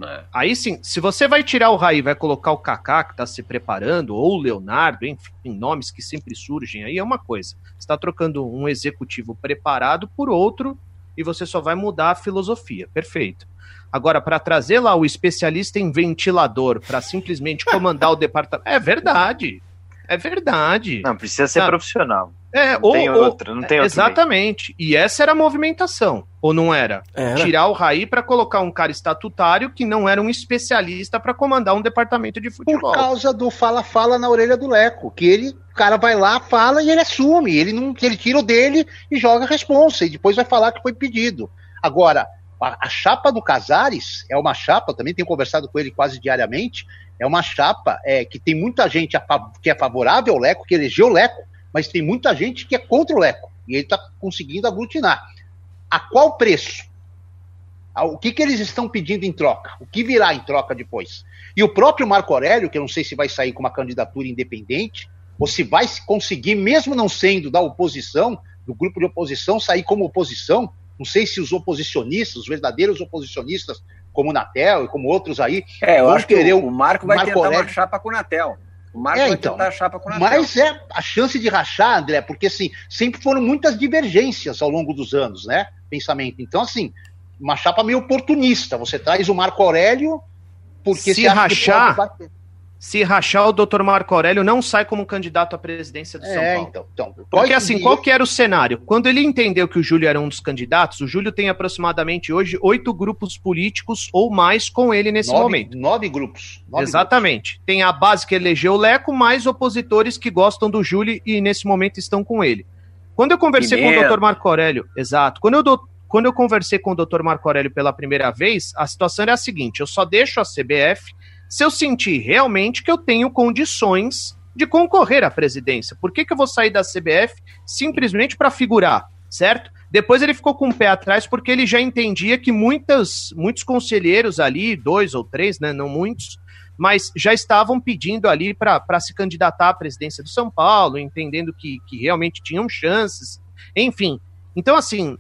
É. Aí sim, se você vai tirar o Raí, vai colocar o Kaká que está se preparando, ou o Leonardo, enfim, nomes que sempre surgem aí, é uma coisa. Você está trocando um executivo preparado por outro e você só vai mudar a filosofia. Perfeito. Agora, para trazer lá o especialista em ventilador para simplesmente comandar o departamento. É verdade. É verdade. Não, precisa ser profissional. É, não ou, tem outra, não tem outra. Exatamente. Meio. E essa era a movimentação, ou não era? era. Tirar o Raí para colocar um cara estatutário que não era um especialista para comandar um departamento de futebol. Por causa do fala-fala na orelha do Leco, que ele, o cara vai lá, fala e ele assume, ele não, ele tira o dele e joga a responsa e depois vai falar que foi pedido. Agora, a, a, chapa do Casares é uma chapa, também tenho conversado com ele quase diariamente, é uma chapa é, que tem muita gente a, que é favorável ao Leco, que elegeu o Leco, mas tem muita gente que é contra o Leco, e ele está conseguindo aglutinar. A qual preço? O que, que eles estão pedindo em troca? O que virá em troca depois? E o próprio Marco Aurélio, que eu não sei se vai sair com uma candidatura independente, ou se vai conseguir, mesmo não sendo da oposição, do grupo de oposição, sair como oposição, Não sei se os oposicionistas, os verdadeiros oposicionistas, como o Natel e como outros aí, é, eu acho que o, o Marco vai Marco tentar Aurélio. uma chapa com o Natel. O Marco é, vai então, tentar chapa com o Natel. Mas é a chance de rachar, André, porque assim, sempre foram muitas divergências ao longo dos anos, né? Pensamento. Então, assim, uma chapa meio oportunista. Você traz o Marco Aurélio porque se rachar, se rachar, o doutor Marco Aurélio não sai como candidato à presidência do é, São Paulo. Então, então, Porque assim, qual que era o cenário? Quando ele entendeu que o Júlio era um dos candidatos, o Júlio tem aproximadamente hoje oito grupos políticos ou mais com ele nesse nove, momento. Nove grupos. Nove Exatamente. Grupos. Tem a base que elegeu o Leco, mais opositores que gostam do Júlio e nesse momento estão com ele. Quando eu conversei com o doutor Marco Aurélio, exato, quando eu, quando eu conversei com o doutor Marco Aurélio pela primeira vez, a situação era a seguinte, eu só deixo a CBF se eu sentir realmente que eu tenho condições de concorrer à presidência. Por que, que eu vou sair da CBF simplesmente para figurar, certo? Depois ele ficou com o pé atrás porque ele já entendia que muitas, muitos conselheiros ali, dois ou três, né, não muitos, mas já estavam pedindo ali para se candidatar à presidência do São Paulo, entendendo que, que realmente tinham chances, enfim. Então, assim,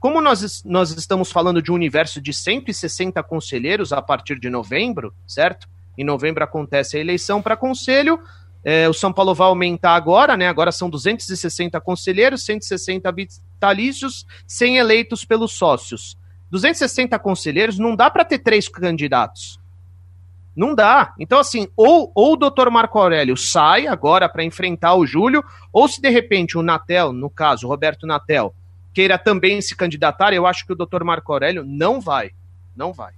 como nós, nós estamos falando de um universo de 160 conselheiros a partir de novembro, certo? Em novembro acontece a eleição para conselho. É, o São Paulo vai aumentar agora, né? Agora são 260 conselheiros, 160 vitalícios, 100 eleitos pelos sócios. 260 conselheiros não dá para ter três candidatos. Não dá. Então, assim, ou, ou o doutor Marco Aurélio sai agora para enfrentar o Júlio, ou se de repente o Natel, no caso, o Roberto Natel, queira também se candidatar, eu acho que o doutor Marco Aurélio não vai. Não vai.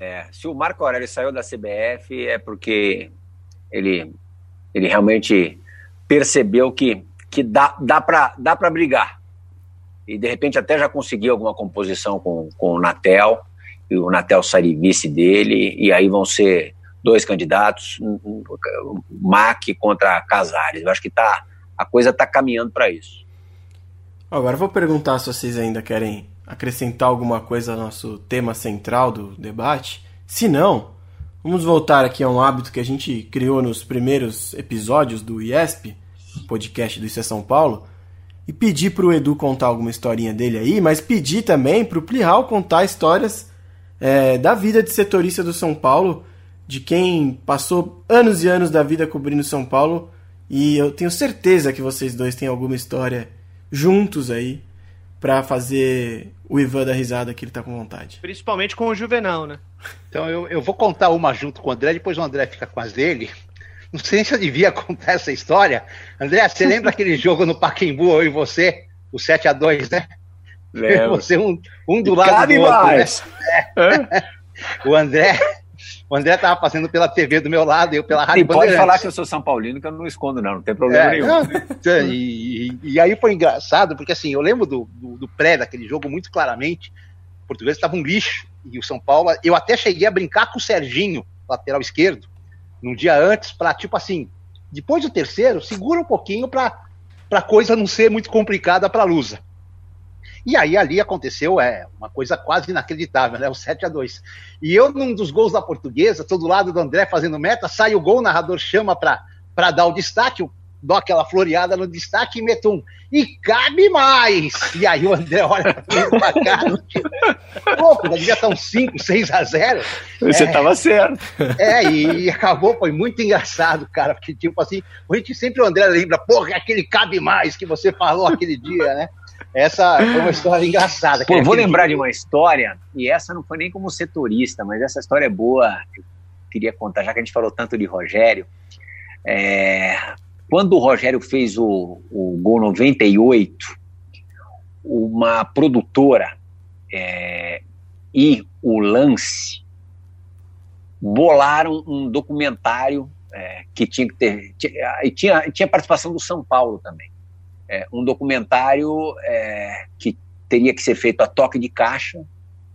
É, se o Marco Aurélio saiu da CBF é porque ele, ele realmente percebeu que, que dá, dá para dá brigar. E de repente até já conseguiu alguma composição com, com o Natel, e o Natel sai vice dele, e aí vão ser dois candidatos, Mac contra Casares. Eu acho que tá, a coisa está caminhando para isso. Agora vou perguntar se vocês ainda querem acrescentar alguma coisa ao nosso tema central do debate. Se não, vamos voltar aqui a um hábito que a gente criou nos primeiros episódios do IESP, podcast do Isso é São Paulo, e pedir para o Edu contar alguma historinha dele aí, mas pedir também para o Plihal contar histórias é, da vida de setorista do São Paulo, de quem passou anos e anos da vida cobrindo São Paulo, e eu tenho certeza que vocês dois têm alguma história juntos aí para fazer o Ivan da risada que ele tá com vontade. Principalmente com o Juvenal, né? Então eu, eu vou contar uma junto com o André, depois o André fica com as dele. Não sei se eu devia (laughs) contar essa história. André, você (laughs) lembra aquele jogo no Paquembu, eu e você? O 7 a 2 né? Lembro. (laughs) Você um, um do lado do outro. Né? É. o André o André estava passando pela TV do meu lado, eu pela rádio. E pode falar que eu sou São Paulino, que eu não escondo, não, não tem problema é, nenhum. Não, e, e, aí foi engraçado, porque assim, eu lembro do, do, do pré daquele jogo muito claramente. O português estava um lixo, e o São Paulo. Eu até cheguei a brincar com o Serginho, lateral esquerdo, num dia antes, para tipo assim, depois do terceiro, segura um pouquinho para a coisa não ser muito complicada para a Lusa. E aí ali aconteceu é, uma coisa quase inacreditável, né? O 7 a 2 E eu, num dos gols da portuguesa, todo lado do André fazendo meta, sai o gol, o narrador chama para dar o destaque, eu dou aquela floreada no destaque e meto um. E cabe mais! E aí o André olha pra cá, pouco, devia estar uns 5, 6 a 0. Você estava é, certo. É, e, e, acabou, foi muito engraçado, cara, porque tipo assim, a gente sempre o André lembra, porra, aquele cabe mais que você falou aquele dia, né? Essa foi uma história engraçada. Pô, vou lembrar de uma história, e essa não foi nem como setorista, mas essa história é boa. Eu queria contar, já que a gente falou tanto de Rogério. É, quando o Rogério fez o, o gol 98, uma produtora é, e o Lance bolaram um documentário é, que tinha que ter. Tinha, tinha, tinha participação do São Paulo também é, um documentário é, que teria que ser feito a toque de caixa,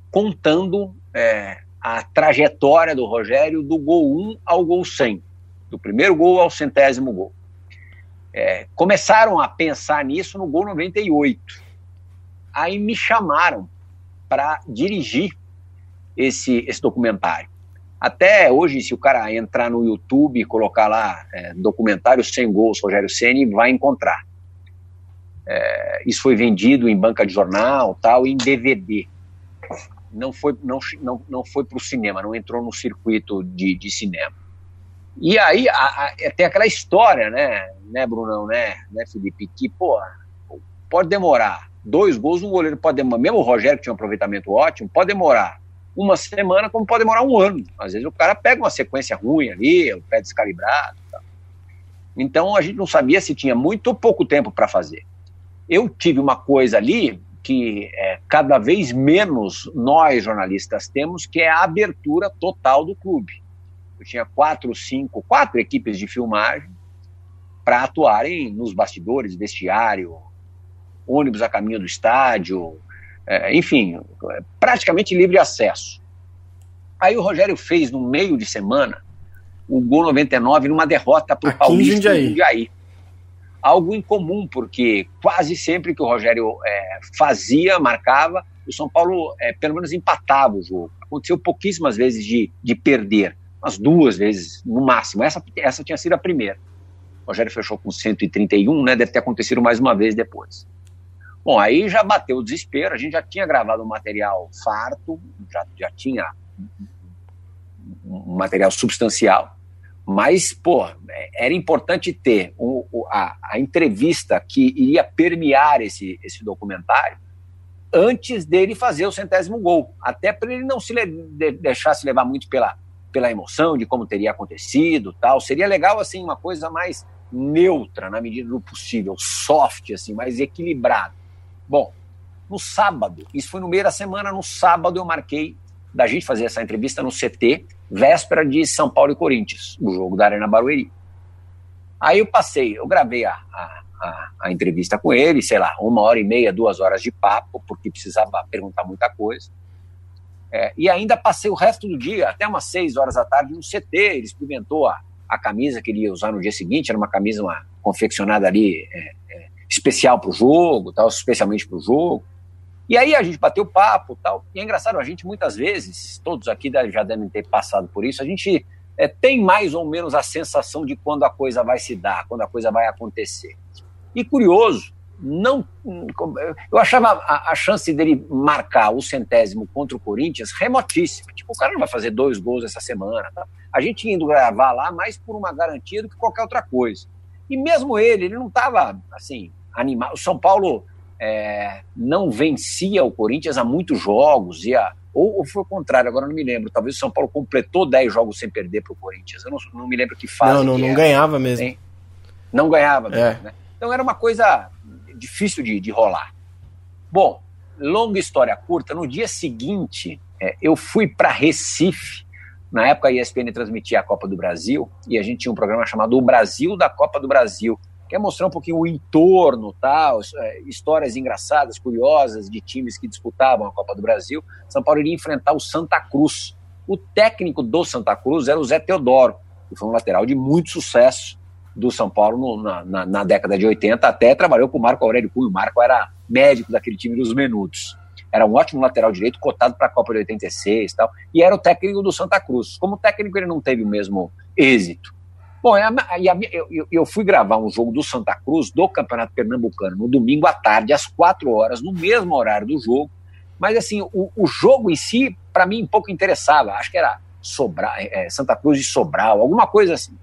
contando é, a trajetória do Rogério do gol 1 ao gol 100, do primeiro gol ao centésimo gol. É, começaram a pensar nisso no gol 98. Aí me chamaram para dirigir esse, esse documentário. Até hoje, se o cara entrar no YouTube e colocar lá é, documentário 100 gols Rogério Ceni vai encontrar. É, isso foi vendido em banca de jornal, tal, em DVD. Não foi, não, não, não foi para o cinema, não entrou no circuito de, de cinema. E aí a, a, é, tem aquela história, né, né, Brunão, né, né, Felipe, que, pô, pode demorar dois gols, um goleiro pode demorar, mesmo o Rogério que tinha um aproveitamento ótimo, pode demorar uma semana, como pode demorar um ano. Às vezes o cara pega uma sequência ruim ali, o pé descalibrado. Então a gente não sabia se tinha muito ou pouco tempo para fazer. Eu tive uma coisa ali que é, cada vez menos nós jornalistas temos, que é a abertura total do clube. Eu tinha quatro, cinco, quatro equipes de filmagem para atuarem nos bastidores, vestiário, ônibus a caminho do estádio, é, enfim, praticamente livre acesso. Aí o Rogério fez no meio de semana o gol 99 numa derrota para o Paulista em Jundiaí. Algo incomum, porque quase sempre que o Rogério é, fazia, marcava, o São Paulo é, pelo menos empatava o jogo. Aconteceu pouquíssimas vezes de, de perder, umas duas vezes no máximo. Essa, essa tinha sido a primeira. O Rogério fechou com 131, né? Deve ter acontecido mais uma vez depois. Bom, aí já bateu o desespero, a gente já tinha gravado um material farto, já, já tinha um material substancial, mas, pô, era importante ter o, o, a, a, entrevista que iria permear esse, esse documentário antes dele fazer o centésimo gol, até para ele não se de, deixar se levar muito pela, pela emoção de como teria acontecido tal. Seria legal, assim, uma coisa mais neutra, na medida do possível, soft, assim, mais equilibrado. Bom, no sábado, isso foi no meio da semana, no sábado eu marquei da gente fazer essa entrevista no CT, véspera de São Paulo e Corinthians, o jogo da Arena Barueri. Aí eu passei, eu gravei a, a, a, a, entrevista com ele, sei lá, uma hora e meia, duas horas de papo, porque precisava perguntar muita coisa. É, e ainda passei o resto do dia, até umas seis horas da tarde, no CT. Ele experimentou a, a camisa que ele ia usar no dia seguinte, era uma camisa uma, confeccionada ali é, é, especial para o jogo, tal, especialmente para o jogo. E aí a gente bateu papo tal. E é engraçado, a gente muitas vezes, todos aqui já devem ter passado por isso, a gente é, tem mais ou menos a sensação de quando a coisa vai se dar, quando a coisa vai acontecer. E curioso, não, eu achava a, a, chance dele marcar o centésimo contra o Corinthians remotíssima. Tipo, o cara não vai fazer dois gols essa semana. Tá? A gente indo gravar lá mais por uma garantia do que qualquer outra coisa. E mesmo ele, ele não estava assim, animado. O São Paulo é, não vencia o Corinthians há muitos jogos, ia, ou, ou, foi o contrário, agora não me lembro. Talvez o São Paulo completou 10 jogos sem perder para o Corinthians. Eu não, não, me lembro que fase. Não, não, não ganhava mesmo. Hein? Não ganhava mesmo, é. né? Então era uma coisa difícil de, de rolar. Bom, longa história curta, no dia seguinte é, eu fui para Recife. Na época a ESPN transmitia a Copa do Brasil e a gente tinha um programa chamado O Brasil da Copa do Brasil, mostrar um pouquinho o entorno, tal, é, histórias engraçadas, curiosas de times que disputavam a Copa do Brasil. São Paulo iria enfrentar o Santa Cruz. O técnico do Santa Cruz era o Zé Teodoro, que foi um lateral de muito sucesso do São Paulo no, na, na, na, década de 80, até trabalhou com o Marco Aurélio Cunha. O Marco era médico daquele time dos Menudos. Era um ótimo lateral direito, cotado para a Copa de 86 e tal, e era o técnico do Santa Cruz. Como técnico, ele não teve o mesmo êxito. Bom, a, a, eu, eu, fui gravar um jogo do Santa Cruz, do Campeonato Pernambucano, no domingo à tarde, às quatro horas, no mesmo horário do jogo. Mas, assim, o, o jogo em si, para mim, pouco interessava. Acho que era é, Santa Cruz de Sobral, alguma coisa assim.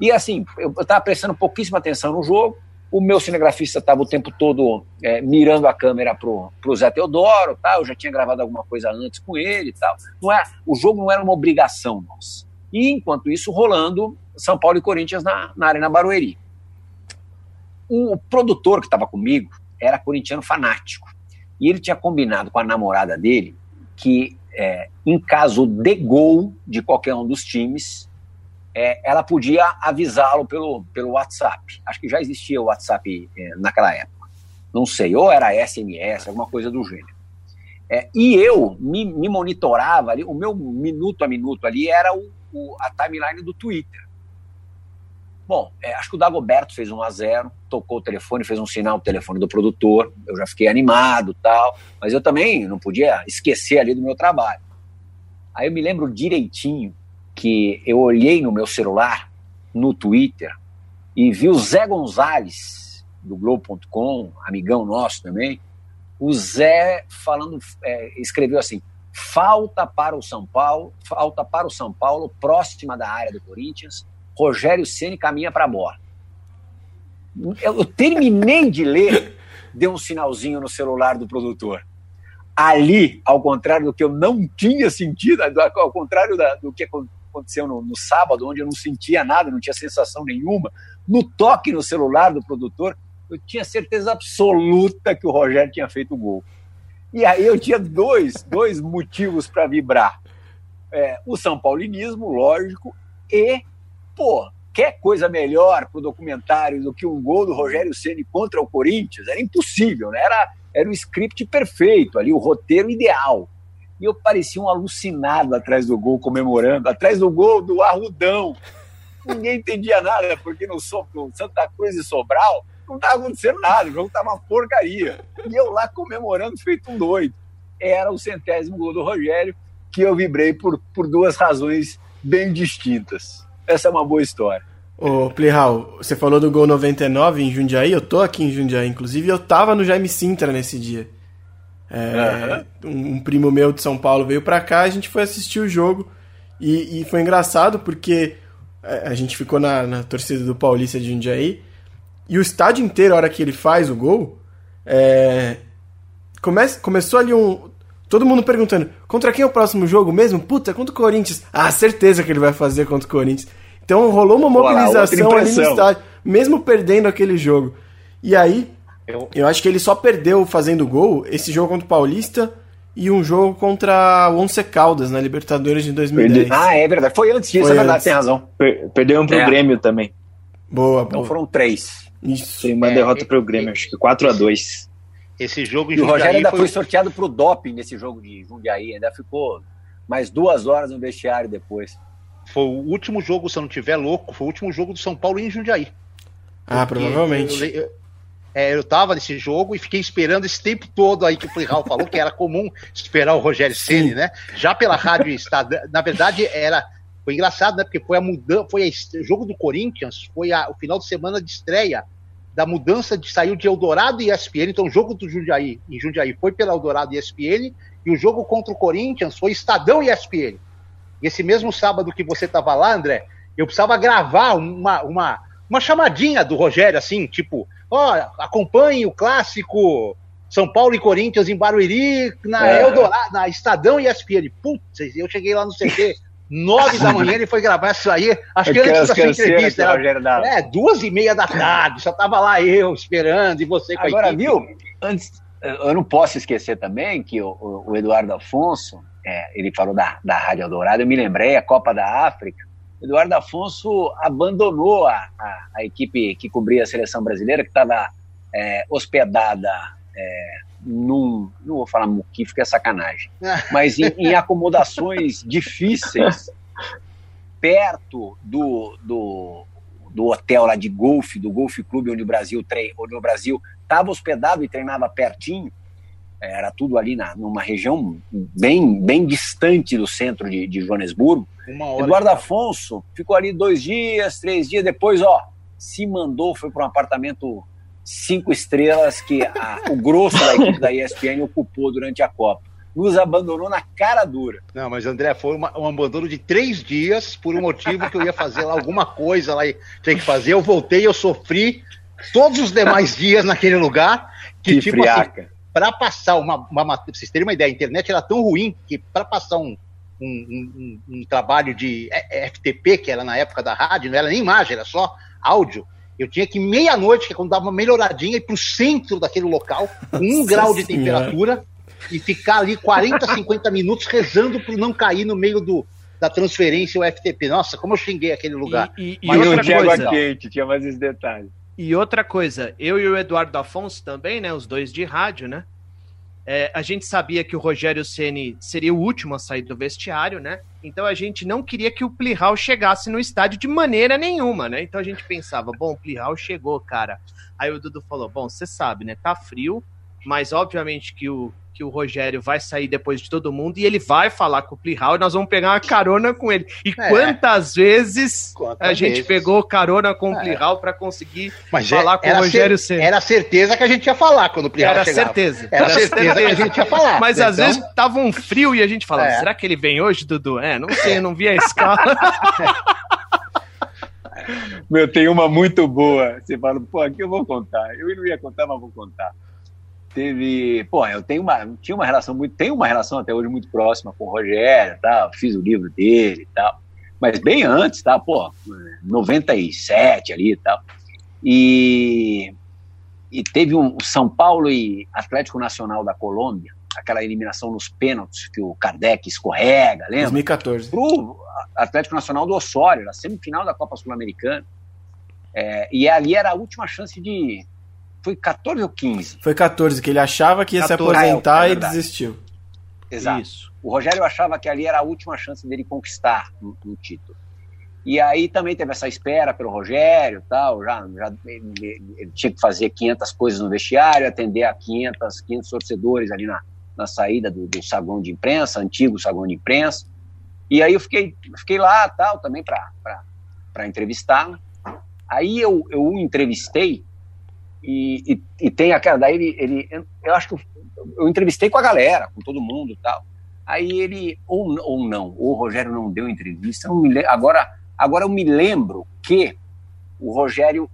E, assim, eu estava prestando pouquíssima atenção no jogo. O meu cinegrafista estava o tempo todo é, mirando a câmera pro, pro Zé Teodoro, tá? eu já tinha gravado alguma coisa antes com ele e tal. Não é, o jogo não era uma obrigação nossa. E, enquanto isso, rolando são Paulo e Corinthians na, na Arena Barueri. O produtor que estava comigo era corintiano fanático. E ele tinha combinado com a namorada dele que, é, em caso de gol de qualquer um dos times, é, ela podia avisá-lo pelo, pelo WhatsApp. Acho que já existia o WhatsApp é, naquela época. Não sei, ou era SMS, alguma coisa do gênero. É, e eu me, me, monitorava ali, o meu minuto a minuto ali era o, o, a timeline do Twitter. Bom, é, acho que o Dagoberto fez 1 a 0 tocou o telefone, fez um sinal no telefone do produtor, eu já fiquei animado tal, mas eu também não podia esquecer ali do meu trabalho. Aí eu me lembro direitinho que eu olhei no meu celular, no Twitter, e vi o Zé Gonzalez do Globo.com, amigão nosso também, o Zé falando, é, escreveu assim: falta para o São Paulo, falta para o São Paulo, próxima da área do Corinthians, Rogério Ceni caminha para a bola. Eu terminei de ler, deu um sinalzinho no celular do produtor. Ali, ao contrário do que eu não tinha sentido, ao contrário da, do que aconteceu no, no, sábado, onde eu não sentia nada, não tinha sensação nenhuma, no toque no celular do produtor, eu tinha certeza absoluta que o Rogério tinha feito o gol. E aí eu tinha dois, dois motivos para vibrar. É, o São Paulinismo, lógico, e, pô, quer coisa melhor para o documentário do que um gol do Rogério Ceni contra o Corinthians? Era impossível, né? Era, era o script perfeito ali, o roteiro ideal. E eu parecia um alucinado atrás do gol, comemorando, atrás do gol do Arrudão. Ninguém entendia nada, porque no, no Santa Cruz e Sobral não estava acontecendo nada, o jogo estava uma porcaria. E eu lá comemorando, feito um doido. Era o centésimo gol do Rogério, que eu vibrei por, por duas razões bem distintas. Essa é uma boa história. Ô, Plihal, você falou do gol 99 em Jundiaí, eu tô aqui em Jundiaí, inclusive eu tava no Jaime Sintra nesse dia. É, uhum. um, um, primo meu de São Paulo veio pra cá, a gente foi assistir o jogo e, e foi engraçado porque é, a gente ficou na, na, torcida do Paulista de Jundiaí e o estádio inteiro, a hora que ele faz o gol, é, come, começou ali um, Todo mundo perguntando, contra quem é o próximo jogo mesmo? Puta, contra o Corinthians. Ah, certeza que ele vai fazer contra o Corinthians. Então rolou uma mobilização Olá, ali no estádio, mesmo perdendo aquele jogo. E aí, eu... eu acho que ele só perdeu fazendo gol esse jogo contra o Paulista e um jogo contra o Once Caldas na Libertadores de 2010. Ah, é verdade. Foi antes disso, Foi é verdade, antes. tem razão. Per perdeu um pro é. Grêmio também. Boa, boa. Então foram três. Isso. Tem uma é, derrota pro Grêmio, acho que 4 a 2 esse jogo em e o Rogério ainda foi... foi sorteado para o doping nesse jogo de Jundiaí, ainda ficou mais duas horas no vestiário depois. Foi o último jogo, se eu não tiver louco, foi o último jogo do São Paulo em Jundiaí. Ah, Porque provavelmente. Eu, eu, é, eu tava nesse jogo e fiquei esperando esse tempo todo aí que o Plihal falou que era comum esperar o Rogério Ceni, né? Já pela rádio Estadão, na verdade era foi engraçado, né? Porque foi a mudança, foi o jogo do Corinthians, foi a, o final de semana de estreia da mudança de saiu de Eldorado e ESPN, então o jogo do Jundiaí em Jundiaí foi pela Eldorado e ESPN e o jogo contra o Corinthians foi Estadão e ESPN. E esse mesmo sábado que você estava lá, André, eu precisava gravar uma, uma, uma chamadinha do Rogério, assim, tipo, ó, oh, acompanhe o clássico São Paulo e Corinthians em Barueri, na é. Eldorado, na Estadão e ESPN. Putz, eu cheguei lá no CT, (laughs) nove da manhã ele foi gravar isso aí. Acho que antes da sua entrevista era é, duas e meia da tarde. Só tava lá eu esperando e você com Agora, a equipe. viu? Antes, eu não posso esquecer também que o, o Eduardo Afonso, é, ele falou da, da Rádio Eldorado, eu me lembrei, a Copa da África. Eduardo Afonso abandonou a, a, a equipe que cobria a seleção brasileira, que estava é, hospedada é, num, não vou falar muquifo, que (laughs) é sacanagem, mas em, em acomodações (laughs) difíceis, perto do, do, do hotel lá de golfe, do Golf Clube, onde o Brasil onde o Brasil estava hospedado e treinava pertinho, era tudo ali na, numa região bem, bem distante do centro de, de Joanesburgo. Eduardo Afonso ficou ali dois dias, três dias, depois, ó, se mandou, foi para um apartamento cinco estrelas que a, o grosso da equipe da ESPN ocupou durante a Copa. Nos abandonou na cara dura. Não, mas André, foi uma, um abandono de três dias por um motivo que eu ia fazer lá alguma coisa lá e tinha que fazer. Eu voltei, eu sofri todos os demais dias naquele lugar. Que, que tipo friaca. assim, para passar uma, uma. Pra vocês terem uma ideia, a internet era tão ruim que para passar um, um, um, um, trabalho de FTP, que era na época da rádio, não era nem imagem, era só áudio. Eu tinha que meia-noite, que é quando dava uma melhoradinha, ir para o centro daquele local, com um Nossa grau de temperatura, e ficar ali 40, 50 minutos rezando para não cair no meio do, da transferência o FTP. Nossa, como eu xinguei aquele lugar. E, e, e outra tinha coisa, água quente, tinha mais esse detalhe. E outra coisa, eu e o Eduardo Afonso também, né? Os dois de rádio, né? É, a gente sabia que o Rogério Ceni seria o último a sair do vestiário, né? Então a gente não queria que o Plihal chegasse no estádio de maneira nenhuma, né? Então a gente pensava, bom, o Plihal chegou, cara. Aí o Dudu falou, bom, você sabe, né? Tá frio, mas obviamente que o, que o Rogério vai sair depois de todo mundo e ele vai falar com o Plihal e nós vamos pegar uma carona com ele. E é. quantas vezes Quantas a gente vezes? pegou carona com o é. Plihal para conseguir Mas é, falar com o Rogério cer Era certeza que a gente ia falar quando o Plihal era Certeza. Era, era certeza. certeza que a gente ia falar. Mas então... às vezes tava um frio e a gente falava, é. será que ele vem hoje, Dudu? É, não sei, eu não vi a escala. (laughs) Meu, tem uma muito boa. Você fala, pô, aqui eu vou contar. Eu não ia contar, mas vou contar teve. Pô, eu tenho uma, tinha uma relação muito. Tenho uma relação até hoje muito próxima com o Rogério, tal, fiz o livro dele e tal. Mas bem antes, tá? Pô, 97 ali e tal. E, e teve um São Paulo e Atlético Nacional da Colômbia, aquela eliminação nos pênaltis que o Kardec escorrega, lembra? 2014. Pro Atlético Nacional do Osório, na semifinal da Copa Sul-Americana. É, e ali era a última chance de, foi 14 ou 15? Foi 14, que ele achava que ia 14, se aposentar ah, é, é e desistiu. Exato. Isso. O Rogério achava que ali era a última chance dele conquistar um, um título. E aí também teve essa espera pelo Rogério tal, já, já ele, ele, tinha que fazer 500 coisas no vestiário, atender a 500, 500 torcedores ali na, na saída do, do saguão de imprensa, antigo saguão de imprensa. E aí eu fiquei, fiquei lá tal também para entrevistar. Aí eu, eu o entrevistei e, e, e, tem aquela. Daí ele, ele. Eu acho que eu, eu entrevistei com a galera, com todo mundo e tal. Aí ele. Ou, ou não, ou o Rogério não deu entrevista. Me, agora, agora eu me lembro que o Rogério.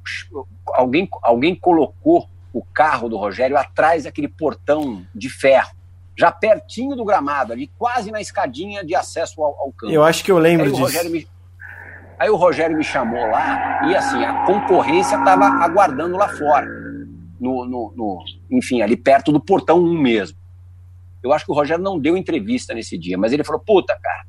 Alguém, alguém colocou o carro do Rogério atrás daquele portão de ferro. Já pertinho do gramado, ali, quase na escadinha de acesso ao, ao campo. Eu acho que eu lembro disso. Me, Aí o Rogério me chamou lá e assim, a concorrência estava aguardando lá fora. No, no, no, enfim, ali perto do portão 1 mesmo. Eu acho que o Rogério não deu entrevista nesse dia, mas ele falou: puta, cara,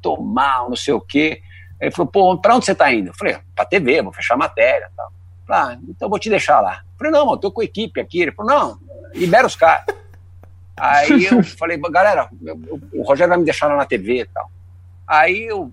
tô mal, não sei o quê. Ele falou: pô, pra onde você tá indo? Eu falei: pra TV, vou fechar a matéria tal. Ah, então vou te deixar lá. Eu falei: não, eu tô com a equipe aqui. Ele falou: não, libera os caras. Aí eu (laughs) falei: galera, o Rogério vai me deixar lá na TV e tal. Aí eu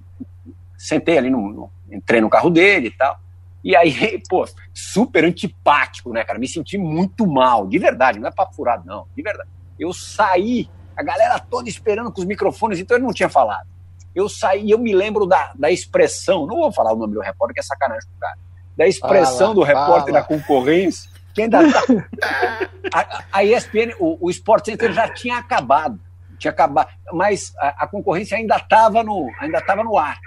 sentei ali, no, no, entrei no carro dele e tal. E aí, (laughs) pô, super antipático, né, cara? Me senti muito mal, de verdade, não é papo furado, não, de verdade. Eu saí, a galera toda esperando com os microfones, então ele não tinha falado. Eu saí, eu me lembro da, da expressão, não vou falar o nome do repórter, que é sacanagem pro cara, da expressão fala, do repórter fala. da concorrência, que ainda tá. (laughs) a, a ESPN, o, o Sport Center já tinha acabado, tinha acabado, mas a, a concorrência ainda estava no, ainda tava no ar.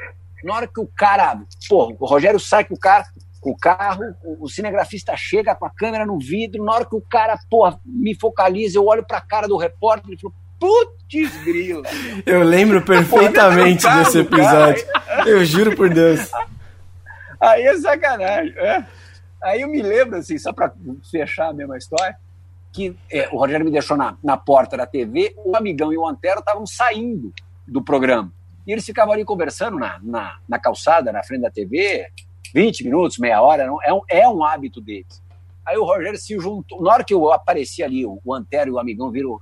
Na hora que o cara, pô, o Rogério sai com o cara, com o carro, o, cinegrafista chega com a câmera no vidro, na hora que o cara, pô, me focaliza, eu olho pra cara do repórter e falo, putz grila. (laughs) Eu lembro perfeitamente carro, desse episódio. Cara. Eu juro por Deus. (laughs) Aí é sacanagem. É. Aí eu me lembro, assim, só pra fechar a mesma história, que é, o Rogério me deixou na, na porta da TV, o Amigão e o Antero estavam saindo do programa. E eles ficavam ali conversando na, na, na calçada, na frente da TV, 20 minutos, meia hora, não, é, um, é um hábito deles. Aí o Rogério se juntou. Na hora que eu apareci ali, o, o Antero e o amigão viram.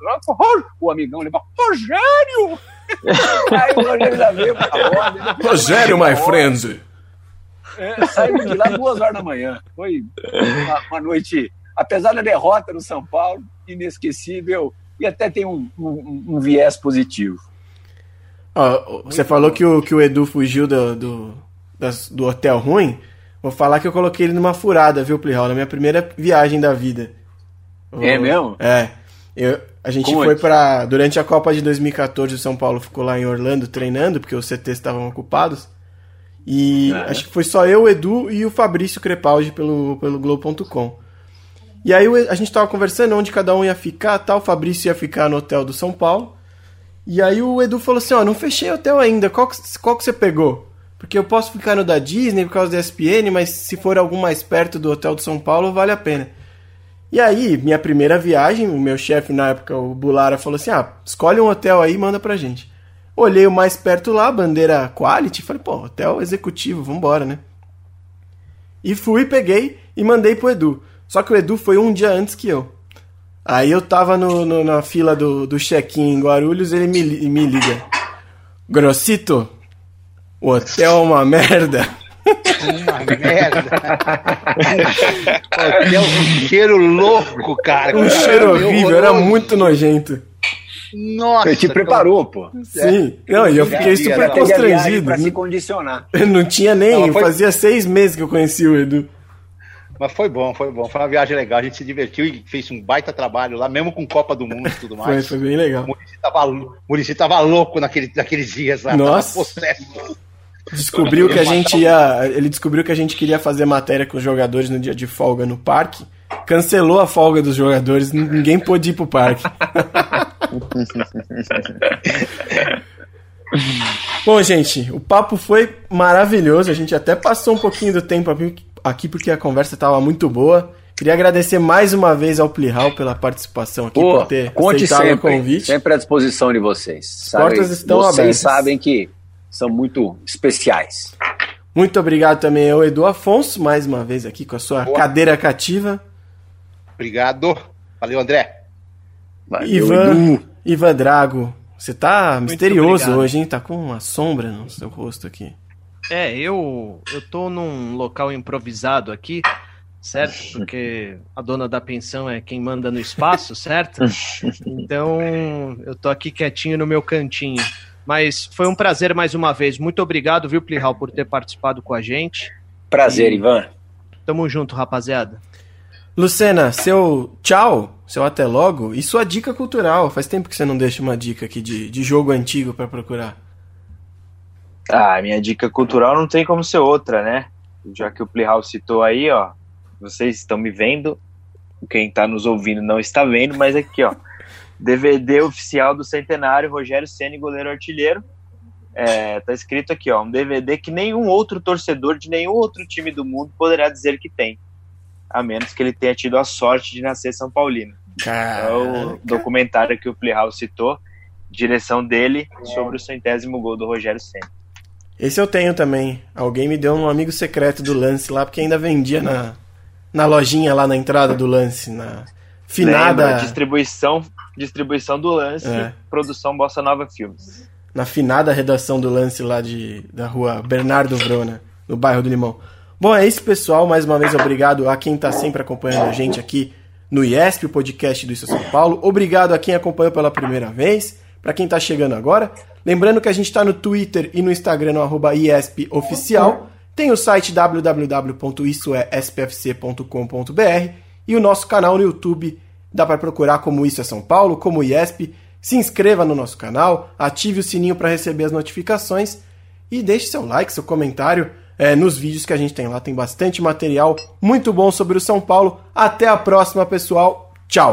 O amigão levou, Rogério! (laughs) Aí o Rogério já veio pra roda. Rogério, my friend! É, saímos de lá duas horas da manhã. Foi uma, uma, noite, apesar da derrota no São Paulo, inesquecível e até tem um, um, um viés positivo. Ó, você falou que o, que o Edu fugiu do, do, das, do hotel ruim. Vou falar que eu coloquei ele numa furada, viu, Plihal? Na minha primeira viagem da vida. É mesmo? É. Eu, a gente Como foi para Durante a Copa de 2014, o São Paulo ficou lá em Orlando treinando, porque os CTs estavam ocupados. E é. acho que foi só eu, o Edu e o Fabrício Crepaldi pelo, pelo Globo.com. E aí a gente tava conversando onde cada um ia ficar tal. O Fabrício ia ficar no hotel do São Paulo. E aí o Edu falou assim, ó, não fechei hotel ainda, qual que, qual que você pegou? Porque eu posso ficar no da Disney por causa da ESPN, mas se for algum mais perto do hotel de São Paulo, vale a pena. E aí, minha primeira viagem, o meu chefe na época, o Bulara, falou assim, ah, escolhe um hotel aí e manda pra gente. Olhei o mais perto lá, bandeira quality, falei, pô, hotel executivo, vambora, né? E fui, peguei e mandei pro Edu. Só que o Edu foi um dia antes que eu. Aí eu tava no, no, na fila do, do check-in em Guarulhos, ele me, me liga. Grossito, o hotel é uma merda. Uma merda. Hotel um cheiro louco, cara. Um cheiro horrível, era muito nojento. Nossa. Ele te preparou, pô. Sim. Não, e eu fiquei super constrangido. Pra se condicionar. Não tinha nem, Não, foi- fazia seis meses que eu conheci o Edu. Mas foi bom, foi bom. Foi uma viagem legal. A gente se divertiu e fez um baita trabalho lá, mesmo com Copa do Mundo e tudo Foi, mais. foi bem legal. O Muricy tava, Muricy tava louco naquele, naqueles dias lá. Nossa. Descobriu que a gente ia. Ele descobriu que a gente queria fazer matéria com os jogadores no dia de folga no parque. Cancelou a folga dos jogadores, ninguém pôde ir pro parque. (laughs) Bom, gente, o papo foi maravilhoso. A gente até passou um pouquinho do tempo aqui- aqui porque a conversa estava muito boa. Queria agradecer mais uma vez ao Plihal pela participação aqui, Pô, por ter conte aceitado sempre, o convite. sempre à disposição de vocês. portas estão vocês abertas. sabem que são muito especiais. Muito obrigado também ao Edu Afonso, mais uma vez aqui com a sua Boa. cadeira cativa. Obrigado. Valeu, André. Valeu, Ivan, Edu. Ivan Drago, você tá misterioso obrigado. hoje, hein? Tá com uma sombra no seu rosto aqui. É, eu, eu tô num local improvisado aqui, certo? Porque a dona da pensão é quem manda no espaço, certo? Então, eu tô aqui quietinho no meu cantinho. Mas foi um prazer mais uma vez. Muito obrigado, viu, Plihal, por ter participado com a gente. Prazer, Ivan. Tamo junto, rapaziada. Lucena, seu tchau, seu até logo e sua dica cultural. Faz tempo que você não deixa uma dica aqui de, de jogo antigo pra procurar. Ah, minha dica cultural não tem como ser outra, né? Já que o Playhouse citou aí, ó, vocês estão me vendo, quem tá nos ouvindo não está vendo, mas aqui, ó, (laughs) DVD oficial do Centenário, Rogério Ceni, goleiro artilheiro. É, tá escrito aqui, ó, um DVD que nenhum outro torcedor de nenhum outro time do mundo poderá dizer que tem, a menos que ele tenha tido a sorte de nascer São Paulino. É o documentário que o Playhouse citou, direção dele sobre o centésimo gol do Rogério Ceni. Esse eu tenho também. Alguém me deu um amigo secreto do lance lá, porque ainda vendia na, na lojinha lá na entrada do lance, na finada, Lembra? Distribuição, distribuição do lance, É. produção Bossa Nova Filmes. na finada redação do lance lá de, da rua Bernardo Vrona, no bairro do Limão. Bom, é isso, pessoal. Mais uma vez, obrigado a quem está sempre acompanhando a gente aqui no IESP, o podcast do Isso é São Paulo. Obrigado a quem acompanhou pela primeira vez, para quem está chegando agora. Lembrando que a gente está no Twitter e no Instagram, no arroba IESP Oficial. Tem o site www.issoespfc.com.br e o nosso canal no YouTube. Dá para procurar como Isso é São Paulo, como IESP. Se inscreva no nosso canal, ative o sininho para receber as notificações e deixe seu like, seu comentário é, nos vídeos que a gente tem lá. Tem bastante material muito bom sobre o São Paulo. Até a próxima, pessoal. Tchau!